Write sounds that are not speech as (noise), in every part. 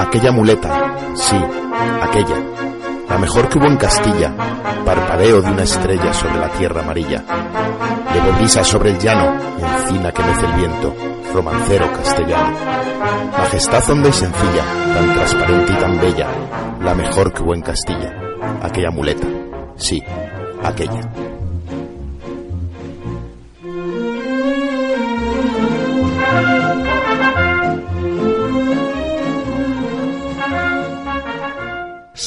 Aquella muleta, sí, aquella, la mejor que hubo en Castilla, parpadeo de una estrella sobre la tierra amarilla, de brisa sobre el llano, encina que mece el viento, romancero castellano, majestad honda y sencilla, tan transparente y tan bella, la mejor que hubo en Castilla, aquella muleta, sí, aquella.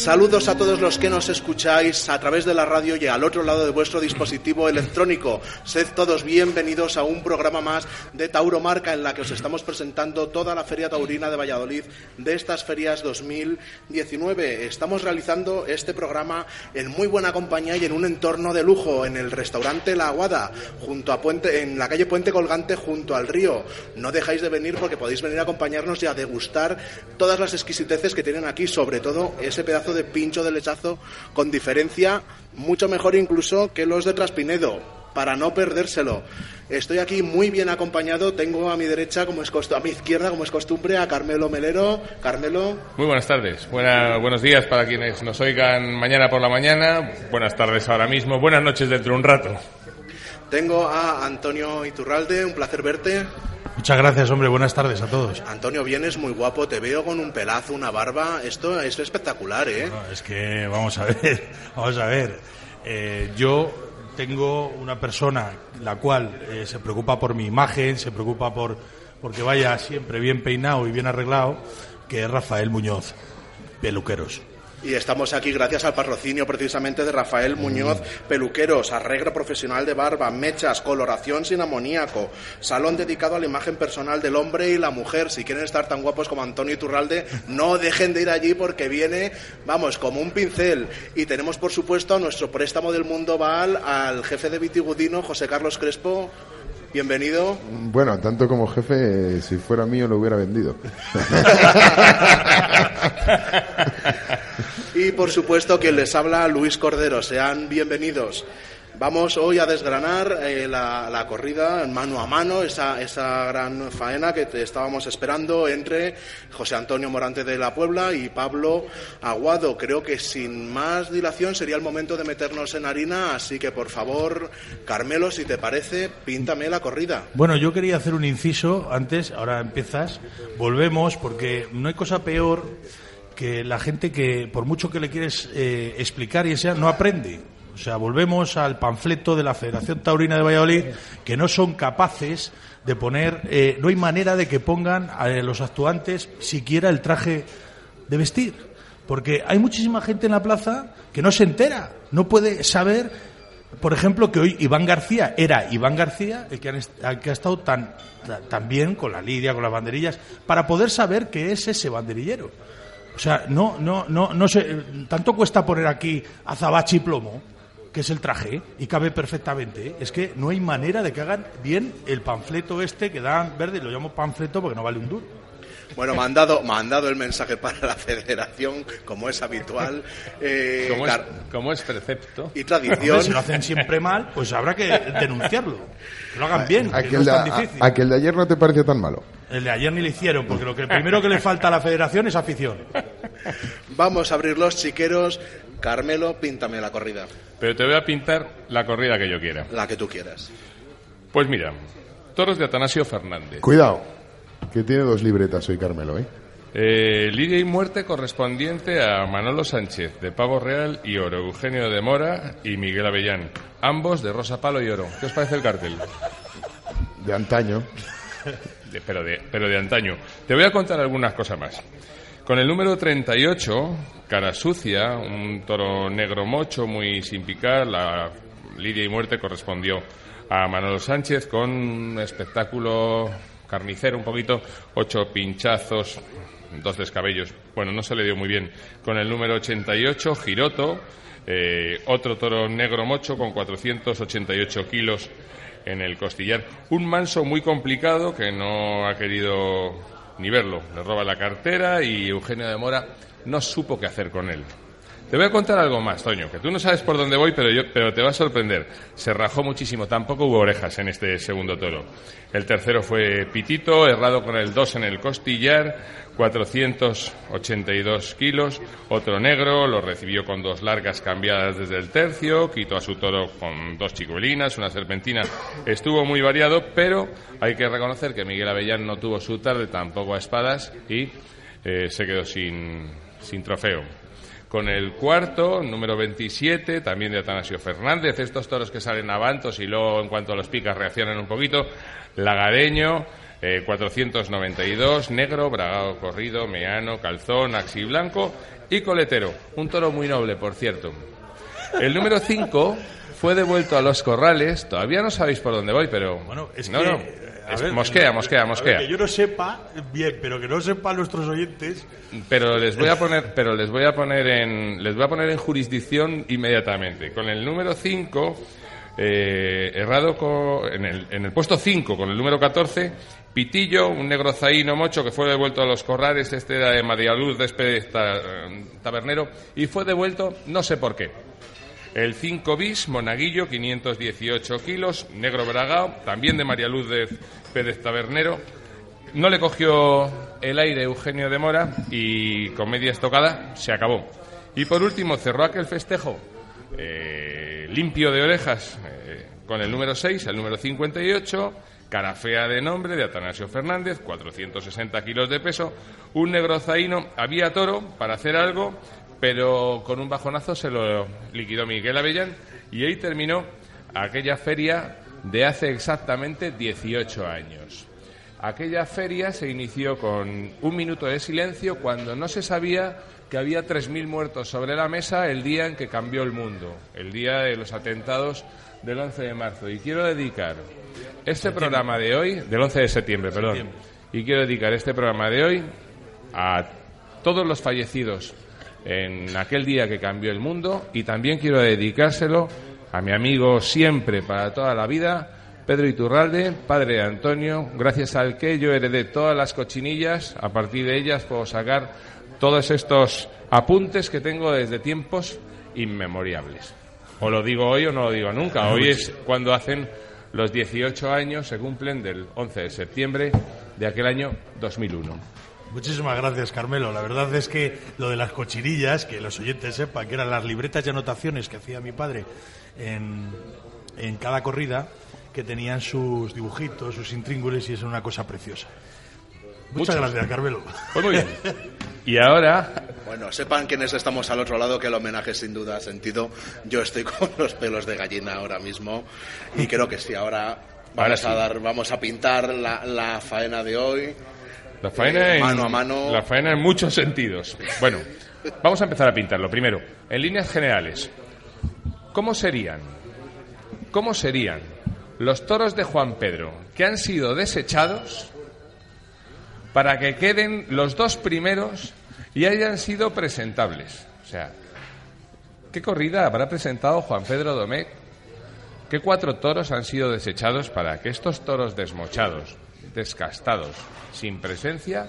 Saludos a todos los que nos escucháis a través de la radio y al otro lado de vuestro dispositivo electrónico. Sed todos bienvenidos a un programa más de Tauromarca en la que os estamos presentando toda la Feria Taurina de Valladolid de estas ferias 2019. Estamos realizando este programa en muy buena compañía y en un entorno de lujo en el restaurante La Aguada, junto a Puente en la calle Puente Colgante junto al río. No dejáis de venir porque podéis venir a acompañarnos y a degustar todas las exquisiteces que tienen aquí, sobre todo ese pedazo de pincho de lechazo con diferencia mucho mejor incluso que los de Traspinedo para no perdérselo. Estoy aquí muy bien acompañado. Tengo a mi derecha, como es a mi izquierda, como es costumbre, a Carmelo Melero. Carmelo. Muy buenas tardes. buenos días para quienes nos oigan mañana por la mañana. Buenas tardes ahora mismo. Buenas noches dentro de un rato. Tengo a Antonio Iturralde. Un placer verte. Muchas gracias, hombre. Buenas tardes a todos. Antonio, vienes muy guapo. Te veo con un pelazo, una barba. Esto es espectacular, ¿eh? es que, vamos a (laughs) ver, vamos a ver. Eh, yo tengo una persona la cual eh, se preocupa por mi imagen, se preocupa por porque vaya siempre bien peinado y bien arreglado, que es Rafael Muñoz, peluqueros. Y estamos aquí gracias al patrocinio precisamente de Rafael Muñoz, peluqueros, arreglo profesional de barba, mechas, coloración sin amoníaco, salón dedicado a la imagen personal del hombre y la mujer. Si quieren estar tan guapos como Antonio Iturralde, no dejen de ir allí porque viene, vamos, como un pincel. Y tenemos, por supuesto, a nuestro préstamo del mundo Val, al jefe de Vitigudino, José Carlos Crespo. Bienvenido. Bueno, tanto como jefe, si fuera mío lo hubiera vendido. (laughs) y por supuesto quien les habla, Luis Cordero. Sean bienvenidos. Vamos hoy a desgranar eh, la, corrida mano a mano, esa, esa gran faena que estábamos esperando entre José Antonio Morante de la Puebla y Pablo Aguado. Creo que sin más dilación sería el momento de meternos en harina, así que por favor, Carmelo, si te parece, píntame la corrida. Bueno, yo quería hacer un inciso antes, ahora empiezas, volvemos, porque no hay cosa peor que la gente que, por mucho que le quieres eh, explicar y sea, no aprende. O sea, volvemos al panfleto de la Federación Taurina de Valladolid, que no son capaces de poner, eh, no hay manera de que pongan a los actuantes siquiera el traje de vestir. Porque hay muchísima gente en la plaza que no se entera, no puede saber, por ejemplo, que hoy Iván García era Iván García, el que, ha estado tan, tan bien con la lidia, con las banderillas, para poder saber que es ese banderillero. O sea, no, no, no, no sé, tanto cuesta poner aquí azabache y plomo que es el traje, y cabe perfectamente. Es que no hay manera de que hagan bien el panfleto este que dan verde, lo llamo panfleto porque no vale un duro. Bueno, mandado, mandado el mensaje para la federación, como es habitual. Eh, como, es, precepto. Y tradición. si lo hacen siempre mal, pues habrá que denunciarlo. Que lo hagan bien, que no es tan difícil. A, que el de ayer no te pareció tan malo. El de ayer ni lo hicieron, porque lo que primero que le falta a la federación es afición. Vamos a abrir los chiqueros Carmelo, píntame la corrida. Pero te voy a pintar la corrida que yo quiera. La que tú quieras. Pues mira, toros de Atanasio Fernández. Cuidado, que tiene dos libretas hoy Carmelo, ¿eh? Eh, Lidia y muerte correspondiente a Manolo Sánchez, de Pavo Real y Oro, Eugenio de Mora y Miguel Avellán, ambos de Rosa Palo y Oro. ¿Qué os parece el cartel? De antaño. pero, de, pero de antaño. Te voy a contar algunas cosas más. Con el número 38, Cara Sucia, un toro negro mocho muy sin picar, la lidia y muerte correspondió a Manolo Sánchez con un espectáculo carnicero un poquito, ocho pinchazos, dos descabellos. Bueno, no se le dio muy bien. Con el número 88, Giroto, eh, otro toro negro mocho con 488 kilos en el costillar. Un manso muy complicado que no ha querido ni verlo. Le roba la cartera y Eugenio de Mora no supo qué hacer con él. Te voy a contar algo más, Toño, que tú no sabes por dónde voy, pero, yo, pero te va a sorprender. Se rajó muchísimo, tampoco hubo orejas en este segundo toro. El tercero fue Pitito, errado con el 2 en el costillar, 482 kilos. Otro negro, lo recibió con dos largas cambiadas desde el tercio, quitó a su toro con dos chicuelinas, una serpentina. Estuvo muy variado, pero hay que reconocer que Miguel Avellán no tuvo su tarde, tampoco a espadas, y eh, se quedó sin, sin trofeo con el cuarto, número 27, también de Atanasio Fernández, estos toros que salen avantos y luego en cuanto a los picas reaccionan un poquito, Lagareño, 492, eh, negro, bragado corrido, meano, calzón, axi blanco y coletero, un toro muy noble, por cierto. El número 5 fue devuelto a los corrales, todavía no sabéis por dónde voy, pero... Bueno, es no, que... no. Ver, mosquea, mosquea, mosquea. que yo no sepa, bien, pero que no sepa nuestros oyentes. Pero les voy a (laughs) poner, pero les voy a poner en, les voy a poner en jurisdicción inmediatamente. Con el número 5, eh, errado en, el, en el puesto 5, con el número 14, Pitillo, un negro zaíno mocho que fue devuelto a los corrales, este era de María Luz de Tabernero, y fue devuelto no sé por qué. El 5 bis, Monaguillo, 518 kilos, negro bragao, también de María Luz de Pérez Tabernero. No le cogió el aire Eugenio de Mora y con media estocada se acabó. Y por último cerró aquel festejo eh, limpio de orejas eh, con el número 6, el número 58, cara fea de nombre de Atanasio Fernández, 460 kilos de peso, un negro zaino, había toro para hacer algo pero con un bajonazo se lo liquidó Miguel Avellán y ahí terminó aquella feria de hace exactamente 18 años. Aquella feria se inició con un minuto de silencio cuando no se sabía que había 3.000 muertos sobre la mesa el día en que cambió el mundo, el día de los atentados del 11 de marzo. Y quiero dedicar este programa de hoy, del 11 de septiembre, perdón, y quiero dedicar este programa de hoy a todos los fallecidos en aquel día que cambió el mundo y también quiero dedicárselo a mi amigo siempre para toda la vida, Pedro Iturralde, padre de Antonio, gracias al que yo heredé todas las cochinillas, a partir de ellas puedo sacar todos estos apuntes que tengo desde tiempos inmemoriables. O lo digo hoy o no lo digo nunca. Hoy es cuando hacen los 18 años, se cumplen del 11 de septiembre de aquel año 2001. Muchísimas gracias, Carmelo. La verdad es que lo de las cochirillas, que los oyentes sepan que eran las libretas de anotaciones que hacía mi padre en, en cada corrida, que tenían sus dibujitos, sus intríngules y es una cosa preciosa. Muchas gracias, Carmelo. Pues muy bien. (laughs) Y ahora. Bueno, sepan quienes estamos al otro lado que el homenaje sin duda ha sentido. Yo estoy (laughs) con los pelos de gallina ahora mismo y creo que sí, ahora vamos a dar, vamos a pintar la, la faena de hoy. La faena, Eh, en, mano a mano. la faena en muchos sentidos. Bueno, vamos a empezar a pintarlo. Primero, en líneas generales, ¿cómo serían? ¿Cómo serían los toros de Juan Pedro que han sido desechados para que queden los dos primeros y hayan sido presentables? O sea, ¿qué corrida habrá presentado Juan Pedro Domecq? ¿Qué cuatro toros han sido desechados para que estos toros desmochados, descastados, sin presencia,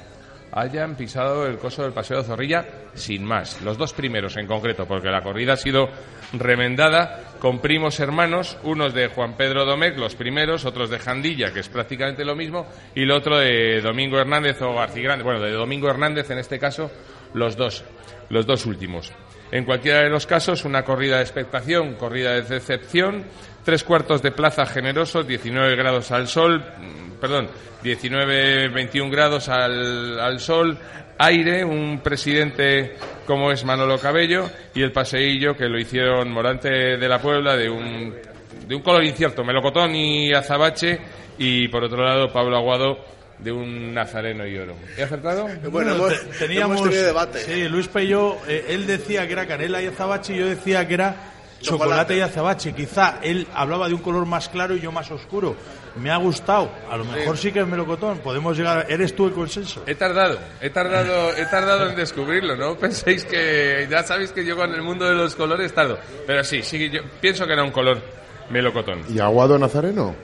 hayan pisado el coso del Paseo de Zorrilla sin más. Los dos primeros en concreto, porque la corrida ha sido remendada con primos hermanos, unos de Juan Pedro Domecq, los primeros, otros de Jandilla, que es prácticamente lo mismo, y el otro de Domingo Hernández o Garcigrande, bueno, de Domingo Hernández en este caso, los dos, los dos últimos. En cualquiera de los casos, una corrida de expectación, corrida de decepción, tres cuartos de plaza generosos, 19 grados al sol, mm, perdón, 19, 21 grados al, al sol, aire, un presidente como es Manolo Cabello y el paseillo que lo hicieron Morante de la Puebla de un, de un color incierto, melocotón y azabache y por otro lado Pablo Aguado de un nazareno y oro. ¿He acertado? (laughs) Bueno, Bueno, hemos, te- teníamos hemos tenido debate. Sí, Luis Peyo, eh, él decía que era canela y azabache y yo decía que era chocolate, Chocolate. y azabache. Quizá él hablaba de un color más claro y yo más oscuro. Me ha gustado. A lo mejor sí, que es melocotón. Podemos llegar. ¿Eres tú el consenso? He tardado, he tardado, he tardado en descubrirlo, ¿no? (laughs) Penséis que ya sabéis que yo con el mundo de los colores tardo, pero sí, sí, yo pienso que era un color melocotón. ¿Y Aguado Nazareno?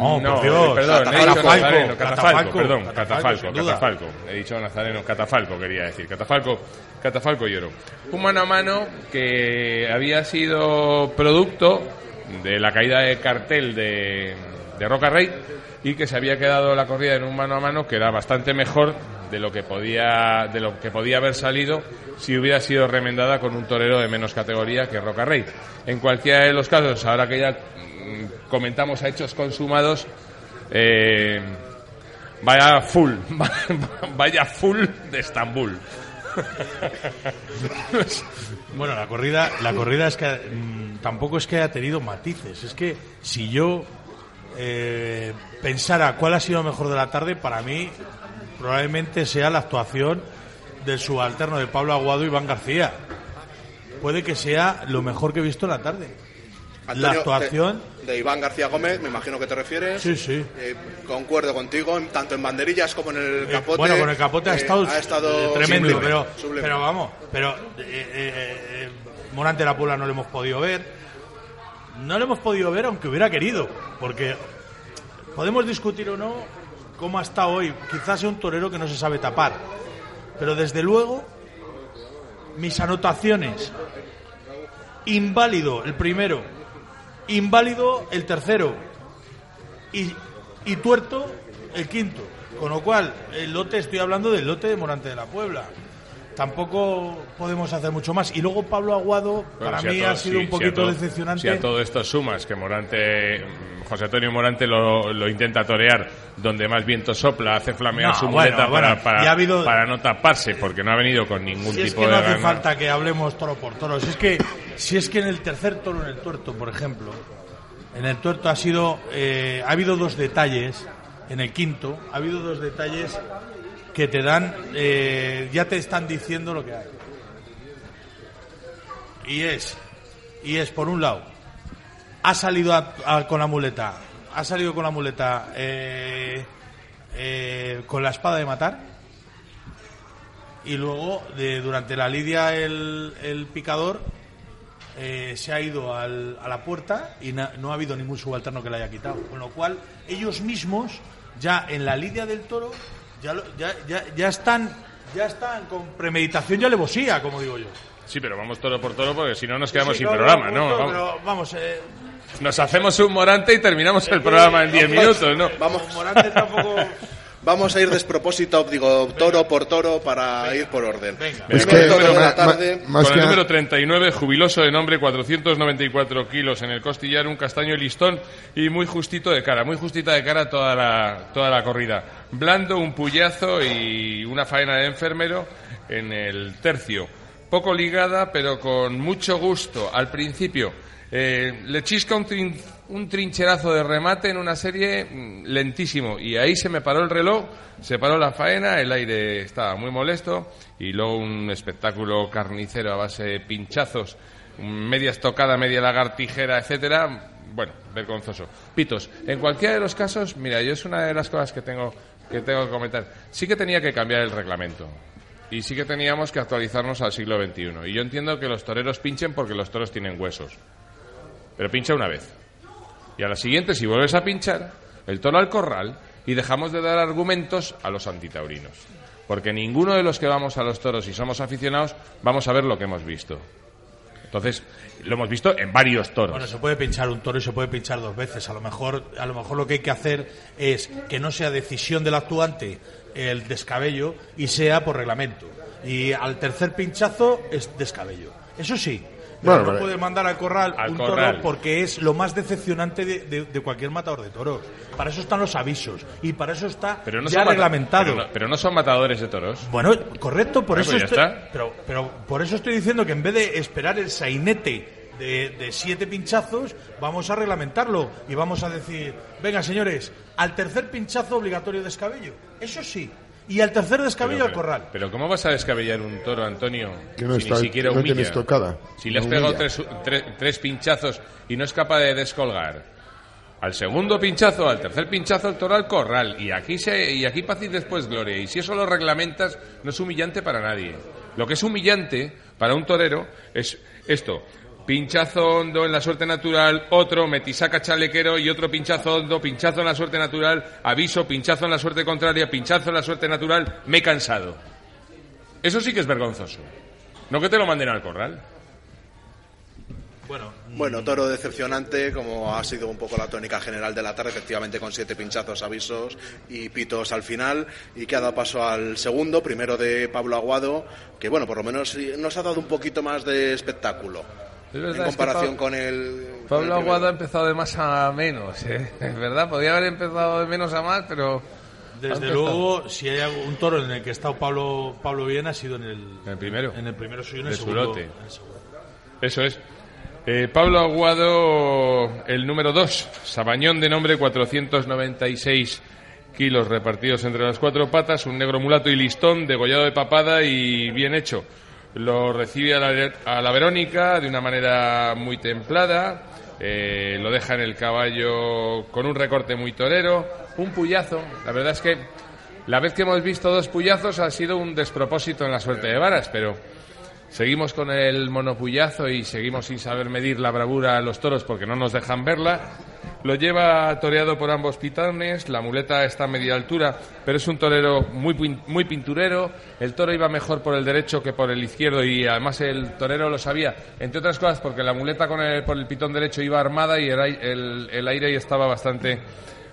No, No, por Dios. perdón, he dicho Catafalco, Nazareno, catafalco, catafalco, perdón, catafalco, catafalco, catafalco. He dicho Nazareno, catafalco quería decir, catafalco, catafalco y oro. Un mano a mano que había sido producto de la caída de cartel de, de Roca Rey y que se había quedado la corrida en un mano a mano que era bastante mejor de lo que podía de lo que podía haber salido si hubiera sido remendada con un torero de menos categoría que Roca Rey. En cualquiera de los casos, ahora que ya comentamos a hechos consumados, eh, vaya full, (laughs) vaya full de Estambul. (laughs) Bueno, la corrida, la corrida es que mm, tampoco es que haya tenido matices. Es que si yo eh, pensara cuál ha sido mejor de la tarde, para mí probablemente sea la actuación del subalterno de Pablo Aguado Iván García. Puede que sea lo mejor que he visto en la tarde. La actuación. De, de Iván García Gómez, me imagino que te refieres. Sí, sí. Eh, concuerdo contigo, tanto en banderillas como en el Eh, capote. bueno, con el capote ha eh, estado, ha estado tremendo, sublime, pero, sublime. pero vamos, pero Morante de la Puebla no lo hemos podido ver. No lo hemos podido ver aunque hubiera querido, porque podemos discutir o no cómo ha estado hoy. Quizás sea un torero que no se sabe tapar, pero desde luego mis anotaciones inválido el primero, inválido el tercero y, y tuerto el quinto. Con lo cual, el lote, estoy hablando del lote de Morante de la Puebla. Tampoco podemos hacer mucho más. Y luego Pablo Aguado, Bueno, para si mí todo- ha sido si- un poquito si a todo- decepcionante. Si a todo esto sumas que Morante, José Antonio Morante lo, lo intenta torear donde más viento sopla, hace flamear No, su muleta bueno, para, para, ya ha habido- para no taparse, porque no ha venido con ningún Si es tipo que no de hace gana. falta que hablemos toro por toro. Si es que, si es que en el tercer toro, en el tuerto, por ejemplo, en el tuerto ha sido, eh, ha habido dos detalles, en el quinto, ha habido dos detalles que te dan, eh, ya te están diciendo lo que hay. Y es, y es por un lado, ha salido a- con la muleta, ha salido con la muleta eh, eh, con la espada de matar y luego de, durante la lidia el, el picador eh, se ha ido al- a la puerta y no ha habido ningún subalterno que le haya quitado con lo cual ellos mismos ya en la lidia del toro ya, lo- ya, ya, ya están ya están con premeditación y alevosía como digo yo Sí, pero vamos toro por toro porque si no nos quedamos Sí, sin programa, ¿no? Vamos, pero vamos eh, nos hacemos un Morante y terminamos el programa en 10 minutos, ¿no? Vamos, Morante tampoco (laughs) vamos a ir despropósito, digo, toro por toro para ir por orden. Venga. Es que, de ma- la tarde. ma- más Con que el número 39, jubiloso de nombre, 494 kilos en el costillar, un castaño listón y muy justito de cara, muy justita de cara toda la, toda la corrida. Blando, un puyazo y una faena de enfermero en el tercio. Poco ligada, pero con mucho gusto. Al principio, eh, le chisca un, trin- un trincherazo de remate en una serie mm, lentísimo. Y ahí se me paró el reloj, se paró la faena, el aire estaba muy molesto. Y luego un espectáculo carnicero a base de pinchazos, media estocada, media lagartijera, etcétera. Bueno, vergonzoso. Pitos, en cualquiera de los casos, mira, yo es una de las cosas que tengo que tengo que comentar. Sí que tenía que cambiar el reglamento. Y sí que teníamos que actualizarnos al siglo XXI. Y yo entiendo que los toreros pinchen porque los toros tienen huesos. Pero pincha una vez. Y a la siguiente, si vuelves a pinchar, el toro al corral y dejamos de dar argumentos a los antitaurinos. Porque ninguno de los que vamos a los toros y somos aficionados vamos a ver lo que hemos visto. Entonces, lo hemos visto en varios toros. Bueno, se puede pinchar un toro y se puede pinchar dos veces. A lo mejor, a lo mejor lo que hay que hacer es que no sea decisión del actuante el descabello y sea por reglamento. Y al tercer pinchazo es descabello. Eso sí. Pero Bueno, no puede mandar al corral Al un corral. toro porque es lo más decepcionante de, de- de cualquier matador de toros. Para eso están los avisos y para eso está pero no ya reglamentado. Pero no, pero no son matadores de toros. Bueno, correcto, por Bueno, eso pues estoy, está. pero, pero por eso estoy diciendo que en vez de esperar el sainete de, de siete pinchazos, vamos a reglamentarlo y vamos a decir, venga señores, al tercer pinchazo obligatorio descabello, eso sí, y al tercer descabello Pero- al corral. Pero ¿cómo vas a descabellar un toro, Antonio? Que no si está- ni siquiera no humilla. tiene estocada. Si le has pegado tres, tres- tres pinchazos y no es capaz de descolgar. Al segundo pinchazo, al tercer pinchazo, el toro al corral. Y aquí, se, y aquí paz y después gloria. Y si eso lo reglamentas, no es humillante para nadie. Lo que es humillante para un torero es esto. Pinchazo hondo en la suerte natural, otro metisaca chalequero y otro pinchazo hondo, pinchazo en la suerte natural, aviso, pinchazo en la suerte contraria, pinchazo en la suerte natural, me he cansado. Eso sí que es vergonzoso. No que te lo manden al corral. Bueno, bueno, toro decepcionante, como ha sido un poco la tónica general de la tarde, efectivamente con siete pinchazos, avisos y pitos al final, y que ha dado paso al segundo, primero de Pablo Aguado, que bueno, por lo menos nos ha dado un poquito más de espectáculo. En comparación con el. Pablo Aguado ha empezado de más a menos, ¿eh? (laughs) Es verdad, podía haber empezado de menos a más, pero. Desde luego, si hay un toro en el que ha estado Pablo, Pablo Bien, ha sido en el, primero. En el primero suyo, en el, segundo, Eso es. Eh, Pablo Aguado, el número 2, Sabañón de nombre 496 kilos repartidos entre las cuatro patas, un negro mulato y listón, degollado de papada y bien hecho. Lo recibe a la, Verónica de una manera muy templada, eh, lo deja en el caballo con un recorte muy torero, un puyazo. La verdad es que la vez que hemos visto dos puyazos ha sido un despropósito en la suerte de varas, pero Seguimos con el monopullazo y seguimos sin saber medir la bravura a los toros porque no nos dejan verla. Lo lleva toreado por ambos pitones, la muleta está a media altura, pero es un torero muy, muy pinturero. El toro iba mejor por el derecho que por el izquierdo y además el torero lo sabía, entre otras cosas porque la muleta con el, por el pitón derecho iba armada y el, el, aire estaba bastante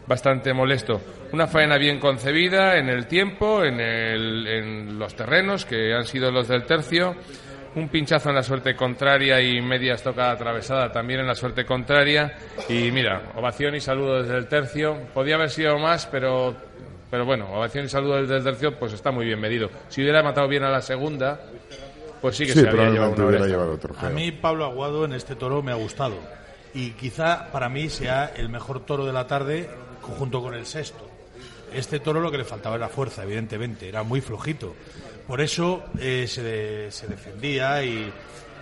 bastante molesto. Una faena bien concebida en el tiempo, en, el, en los terrenos que han sido los del tercio un pinchazo en la suerte contraria y media estocada atravesada también en la suerte contraria. Y mira, ovación y saludo desde el tercio. Podía haber sido más, pero, pero bueno, ovación y saludo desde el tercio, pues está muy bien medido. Si hubiera matado bien a la segunda, pues sí que se habría llevado, una A mí Pablo Aguado en este toro me ha gustado. Y quizá para mí sea el mejor toro de la tarde junto con el sexto. Este toro lo que le faltaba era fuerza, evidentemente, era muy flojito. Por eso eh, se, se, defendía, y,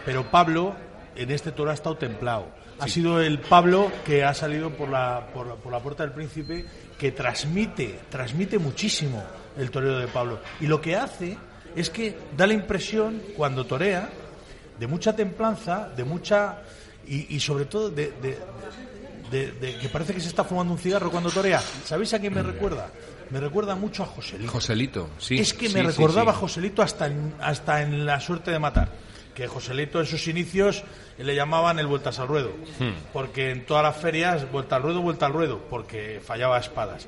pero Pablo en este toro ha estado templado. Ha sido el Pablo que ha salido por la, por, por la puerta del príncipe que transmite, transmite muchísimo el toreo de Pablo. Y lo que hace es que da la impresión, cuando torea, de mucha templanza, de mucha. y, sobre todo de, de, que parece que se está fumando un cigarro cuando torea. ¿Sabéis a quién me recuerda? Me recuerda mucho a Joselito. Joselito, sí. Es que me recordaba a Joselito hasta en, hasta en la suerte de matar. Que Joselito en sus inicios le llamaban el vueltas al ruedo. Hmm. Porque en todas las ferias, vuelta al ruedo, vuelta al ruedo. Porque fallaba espadas.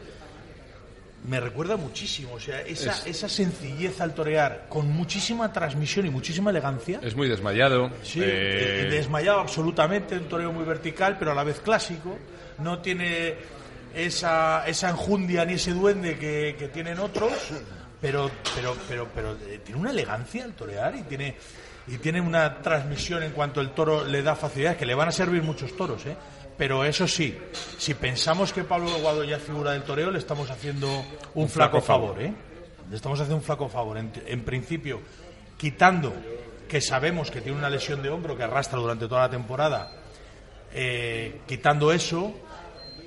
Me recuerda muchísimo, o sea, esa, esa sencillez al torear, con muchísima transmisión y muchísima elegancia. Es muy desmayado. Sí, eh, desmayado absolutamente, un toreo muy vertical, pero a la vez clásico. No tiene esa, esa enjundia ni ese duende que, tienen otros, pero, pero, pero, pero eh, tiene una elegancia al torear y tiene, y tiene una transmisión en cuanto el toro le da facilidad, que le van a servir muchos toros, ¿eh? Pero eso sí, si pensamos que Pablo Guado ya es figura del toreo, le estamos haciendo un, flaco, favor, ¿eh? Le estamos haciendo un flaco favor. En, principio, quitando que sabemos que tiene una lesión de hombro que arrastra durante toda la temporada, eh, quitando eso,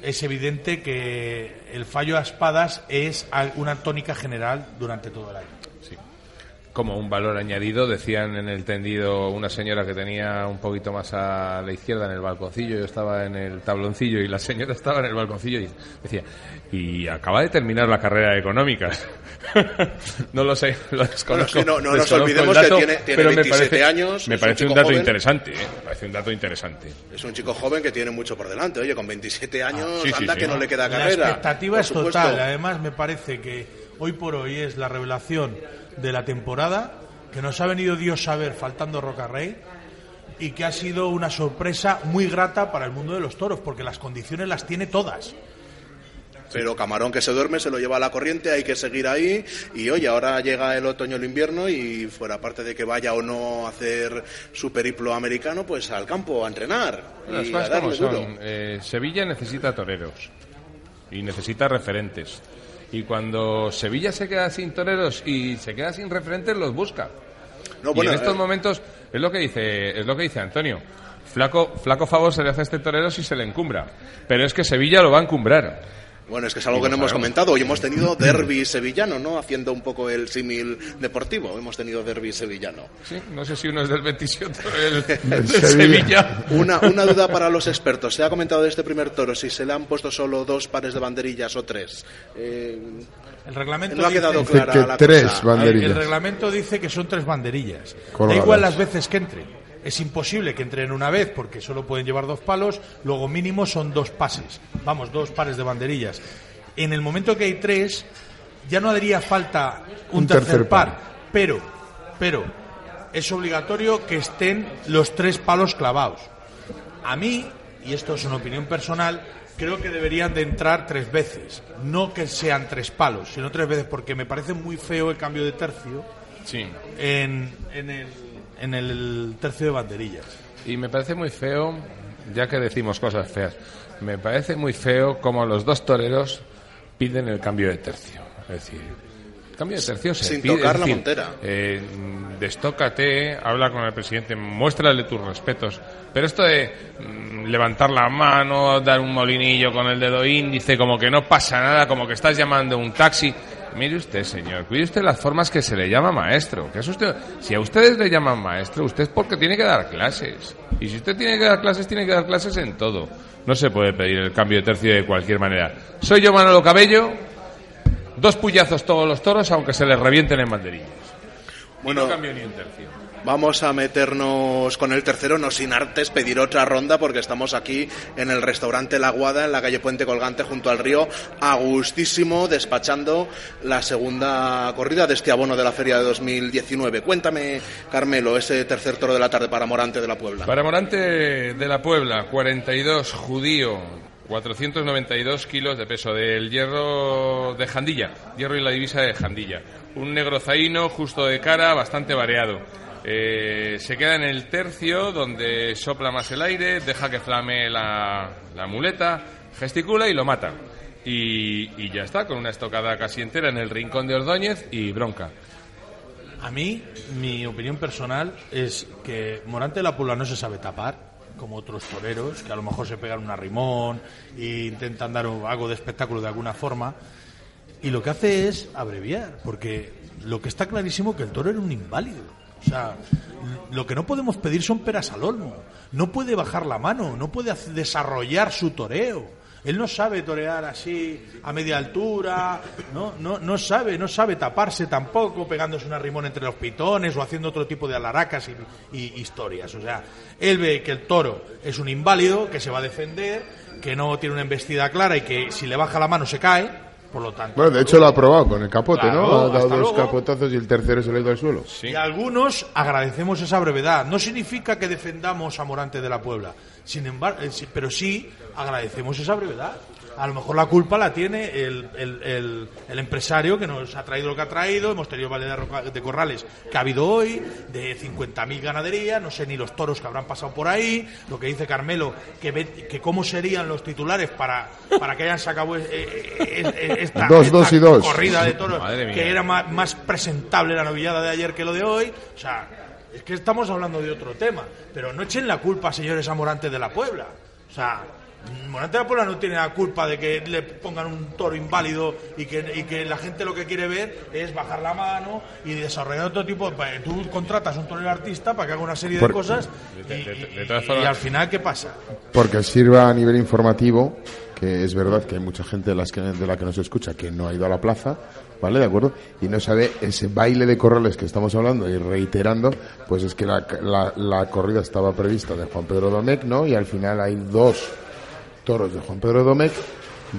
es evidente que el fallo a espadas es una tónica general durante todo el año. Como un valor añadido, decían en el tendido una señora que tenía un poquito más a la izquierda en el balconcillo, yo estaba en el tabloncillo y la señora (laughs) estaba en el balconcillo y decía, y acaba de terminar la carrera de económicas. (laughs) no lo sé, lo desconozco. no, no nos olvidemos que tiene, tiene 27 años. Me parece un, dato interesante, ¿eh? me parece un dato interesante. Es un chico joven que tiene mucho por delante. Oye, con 27 años, ah, anda que no le queda carrera. La expectativa es total. Además, me parece que hoy por hoy es la revelación de la temporada, que nos ha venido Dios a ver faltando Roca Rey y que ha sido una sorpresa muy grata para el mundo de los toros, porque las condiciones las tiene todas. Pero camarón que se duerme se lo lleva a la corriente, hay que seguir ahí. Y oye, ahora llega el otoño el invierno y fuera parte de que vaya o no a hacer su periplo americano, pues al campo a entrenar. y a darle eh, Sevilla necesita toreros y necesita referentes. Y cuando Sevilla se queda sin toreros y se queda sin referentes, los busca. y en estos eh, momentos es lo que dice es lo que dice Antonio. Flaco, flaco favor se le hace a este torero si se le encumbra. Pero es que Sevilla lo va a encumbrar. Bueno, es que es algo que no hemos comentado. Hoy hemos tenido derby sevillano, ¿no? Haciendo un poco el símil deportivo. Hemos tenido derby sevillano. Sí, no sé si uno es del 27 o (laughs) del, Sevilla. Una, una duda para los expertos. Se ha comentado de este primer toro si se le han puesto solo dos pares de banderillas o tres. Eh, El reglamento no ha dice- quedado Dice clara que la tres cosa. Banderillas. El reglamento dice que son tres banderillas. Colgadas. Da igual las veces que entren. Es imposible que entren una vez porque solo pueden llevar dos palos. Luego mínimo son dos pases. Vamos, dos pares de banderillas. En el momento que hay tres, ya no haría falta un, Un tercer, tercer par. par. Pero, pero, es obligatorio que estén los tres palos clavados. A mí, y esto es una opinión personal, creo que deberían de entrar tres veces. No que sean tres palos, sino tres veces, porque me parece muy feo el cambio de tercio Sí. en, en, el, en el tercio de banderillas. Y me parece muy feo, ya que decimos cosas feas, me parece muy feo como los dos toreros piden el cambio de tercio. Es decir, el cambio de tercio se Sin pide. tocar la decir, montera. eh, destócate, habla con el presidente, muéstrale tus respetos. Pero esto de mm, levantar la mano, dar un molinillo con el dedo índice, como que no pasa nada, como que estás llamando un taxi. Mire usted, señor, cuide usted las formas que se le llama maestro. Que es usted, si a ustedes le llaman maestro, usted es porque tiene que dar clases. Y si usted tiene que dar clases, tiene que dar clases en todo. No se puede pedir el cambio de tercio de cualquier manera. Soy yo Manolo Cabello, dos puyazos todos los toros, aunque se les revienten en banderillas. Bueno, no cambio ni un tercio. Vamos a meternos con el tercero, no sin antes pedir otra ronda, porque estamos aquí en el restaurante La Guada, en la calle Puente Colgante, junto al río, a gustísimo, despachando la segunda corrida de este abono de la feria de 2019. Cuéntame, Carmelo, ese tercer toro de la tarde para Morante de la Puebla. Para Morante de la Puebla, 42, judío, 492 kilos de peso del hierro de Jandilla, hierro y la divisa de Jandilla. Un negro zaino justo de cara, bastante variado. Eh, se queda en el tercio donde sopla más el aire, deja que flame la, muleta, gesticula y lo mata. Y, ya está, con una estocada casi entera en el rincón de Ordóñez y bronca. A mí, mi opinión personal es que Morante de la Puebla no se sabe tapar, como otros toreros, que a lo mejor se pegan un arrimón e intentan dar algo de espectáculo de alguna forma. Y lo que hace es abreviar, porque lo que está clarísimo que el toro era un inválido. O sea, lo que no podemos pedir son peras al olmo. No puede bajar la mano, no puede desarrollar su toreo. Él no sabe torear así a media altura, no, no, no sabe, no sabe taparse tampoco, pegándose un arrimón entre los pitones o haciendo otro tipo de alaracas y, y historias. O sea, él ve que el toro es un inválido, que se va a defender, que no tiene una embestida clara y que si le baja la mano se cae, por lo tanto. Bueno, de hecho lo ha probado con el capote, Claro, ¿no? Ha dado dos luego. capotazos y el tercero se le ha ido al suelo. Sí. Y algunos agradecemos esa brevedad. No significa que defendamos a Morante de la Puebla, sin embargo, eh, pero sí agradecemos esa brevedad. A lo mejor la culpa la tiene el, el- el- el empresario que nos ha traído lo que ha traído. Hemos tenido Valle de de Corrales que ha habido hoy, de 50.000 ganaderías, no sé ni los toros que habrán pasado por ahí. Lo que dice Carmelo, que, ve- que cómo serían los titulares para, para que hayan sacado eh, eh, eh, esta, Dos, esta dos y dos. corrida de toros que era más, más presentable la novillada de ayer que lo de hoy. O sea, es que estamos hablando de otro tema. Pero no echen la culpa, señores, a Morante de la Puebla. O sea, Morante de la Puebla no tiene la culpa de que le pongan un toro inválido y que, y que la gente lo que quiere ver es bajar la mano y desarrollar otro tipo de... Tú contratas un torero artista para que haga una serie Por- de cosas y, De- de- de y- todas y formas- al final, ¿qué pasa? Porque sirva a nivel informativo, que es verdad que hay mucha gente de, las que, de la que nos escucha que no ha ido a la plaza, ¿vale? ¿De acuerdo? Y no sabe ese baile de corrales que estamos hablando y reiterando, pues es que la, la- la corrida estaba prevista de Juan Pedro Domecq, ¿no? Y al final hay dos toros de Juan Pedro Domecq,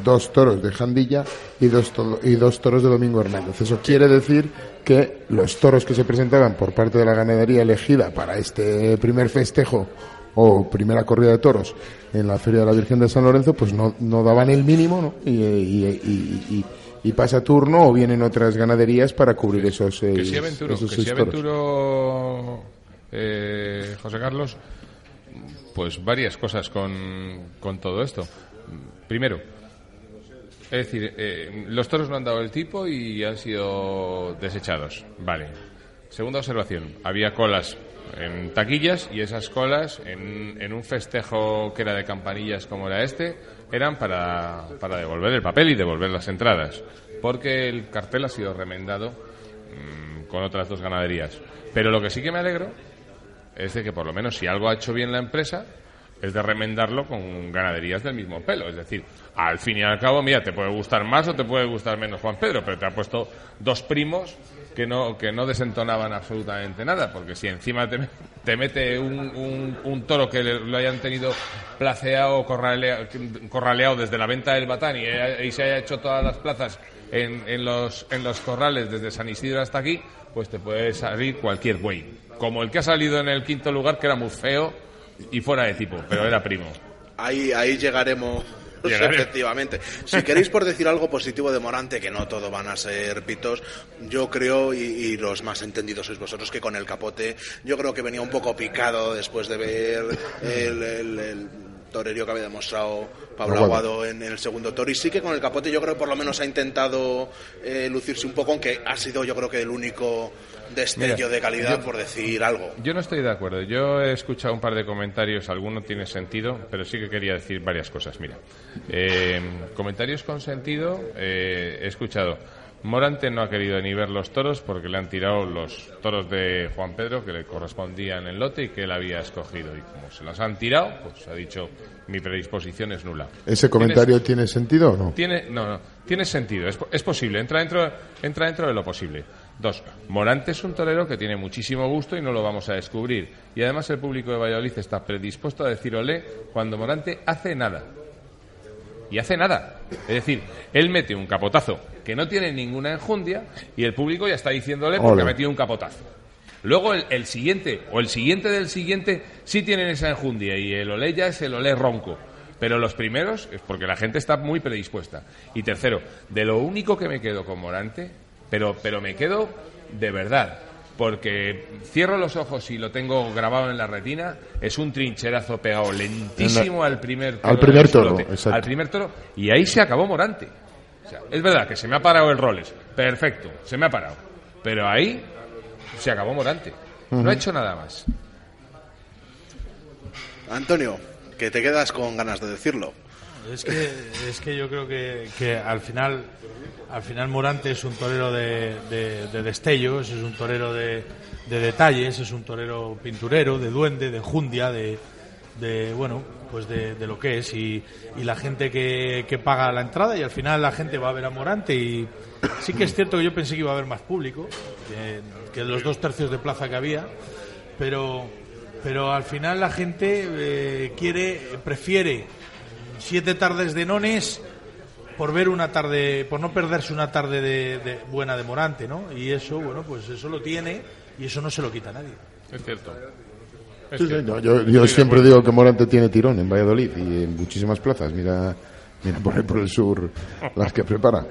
dos toros de Jandilla y dos, to- y dos toros de Domingo Hernández. Eso quiere decir que los toros que se presentaban por parte de la ganadería elegida para este primer festejo o primera corrida de toros en la Feria de la Virgen de San Lorenzo, pues no, no daban el mínimo, ¿no? Y, pasa turno o vienen otras ganaderías para cubrir esos, Que eh, si aventuro, esos que seis si toros. aventuro eh, José Carlos, pues varias cosas con, con todo esto. Primero, es decir, eh, los toros no han dado el tipo y han sido desechados. Vale. Segunda observación, había colas en taquillas y esas colas en, en un festejo que era de campanillas como era este eran para, para devolver el papel y devolver las entradas porque el cartel ha sido remendado mm, con otras dos ganaderías. Pero lo que sí que me alegro es de que por lo menos si algo ha hecho bien la empresa es de remendarlo con ganaderías del mismo pelo. Es decir, al fin y al cabo, mira, te puede gustar más o te puede gustar menos Juan Pedro, pero te ha puesto dos primos que no, que no desentonaban absolutamente nada, porque si encima te, te mete un, un, un toro que le- lo hayan tenido placeado corralea- corraleado desde la venta del batán y, y se haya hecho todas las plazas en, en, los, en los corrales desde San Isidro hasta aquí, pues te puede salir cualquier buey. Como el que ha salido en el quinto lugar, que era muy feo y fuera de tipo, pero era primo. Ahí, ahí (laughs) llegaremos. Efectivamente. Si queréis por decir algo positivo de Morante, que no todo van a ser pitos, yo creo, y, y los más entendidos sois vosotros, que con el capote, yo creo que venía un poco picado después de ver el, el- el torerío que había demostrado Pablo Aguado. Aguado en el segundo toro. Y sí que con el capote yo creo que por lo menos ha intentado eh, lucirse un poco, aunque ha sido yo creo que el único destello Mira, de calidad, yo- por decir algo. Yo no estoy de acuerdo. Yo he escuchado un par de comentarios, alguno tiene sentido, pero sí que quería decir varias cosas. Mira, eh, comentarios con sentido, eh, he escuchado. Morante no ha querido ni ver los toros porque le han tirado los toros de Juan Pedro que le correspondían en el lote y que él había escogido. Y como se los han tirado, pues ha dicho mi predisposición es nula. ¿Ese comentario tiene sentido o no? Tiene, no, no, tiene sentido, es, es posible, entra dentro, entra dentro de lo posible. Dos, Morante es un torero que tiene muchísimo gusto y no lo vamos a descubrir. Y además el público de Valladolid está predispuesto a decir olé cuando Morante hace nada. Y hace nada. Es decir, él mete un capotazo que no tiene ninguna enjundia y el público ya está diciéndole porque Ole. ha metido un capotazo. Luego el, el siguiente o el siguiente del siguiente sí tienen esa enjundia y el olé ya es el olé ronco. Pero los primeros es porque la gente está muy predispuesta. Y tercero, de lo único que me quedo con Morante, pero, pero me quedo de verdad, porque cierro los ojos y lo tengo grabado en la retina, es un trincherazo pegado lentísimo al primer Al toro primer del toro, al primer toro, y ahí se acabó Morante. Sea, es verdad que se me ha parado el roles, perfecto, se me ha parado. Pero ahí se acabó Morante. No ha hecho nada más. Antonio, que te quedas con ganas de decirlo. Es que, es que yo creo que, que al final al final Morante es un torero de, de- de destellos, es un torero de, de detalles, es un torero pinturero, de duende, de jundia, de, de bueno, pues de, de lo que es y, y la gente que, que paga la entrada y al final la gente va a ver a Morante y sí que es cierto que yo pensé que iba a haber más público que, los dos tercios de plaza que había, pero pero al final la gente eh, quiere prefiere siete tardes de nones por ver una tarde, por no perderse una tarde de, de- buena de Morante, ¿no? Y eso, bueno, pues eso lo tiene y eso no se lo quita nadie. Es cierto. Sí, sí, no, yo yo siempre digo que Morante tiene tirón en Valladolid y en muchísimas plazas. Mira, mira por ahí por el sur las que prepara.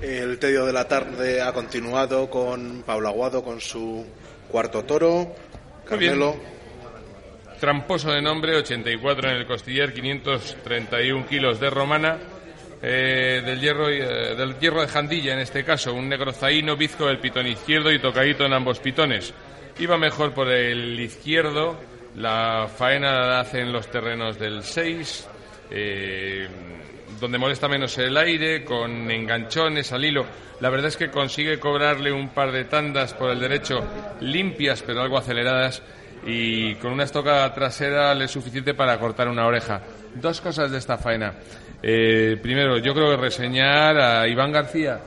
El tedio de la tarde ha continuado con Pablo Aguado con su cuarto toro. Carmelo. Tramposo de nombre, 84 en el costillar, 531 kilos de romana, eh, del, hierro, y, eh, del hierro de Jandilla en este caso, un negro zaíno, bizco del pitón izquierdo y tocadito en ambos pitones. Iba mejor por el izquierdo, la faena la hace en los terrenos del 6, eh, donde molesta menos el aire, con enganchones al hilo. La verdad es que consigue cobrarle un par de tandas por el derecho limpias, pero algo aceleradas, y con una estocada trasera le es suficiente para cortar una oreja. Dos cosas de esta faena. Eh, primero, yo creo que reseñar a Iván García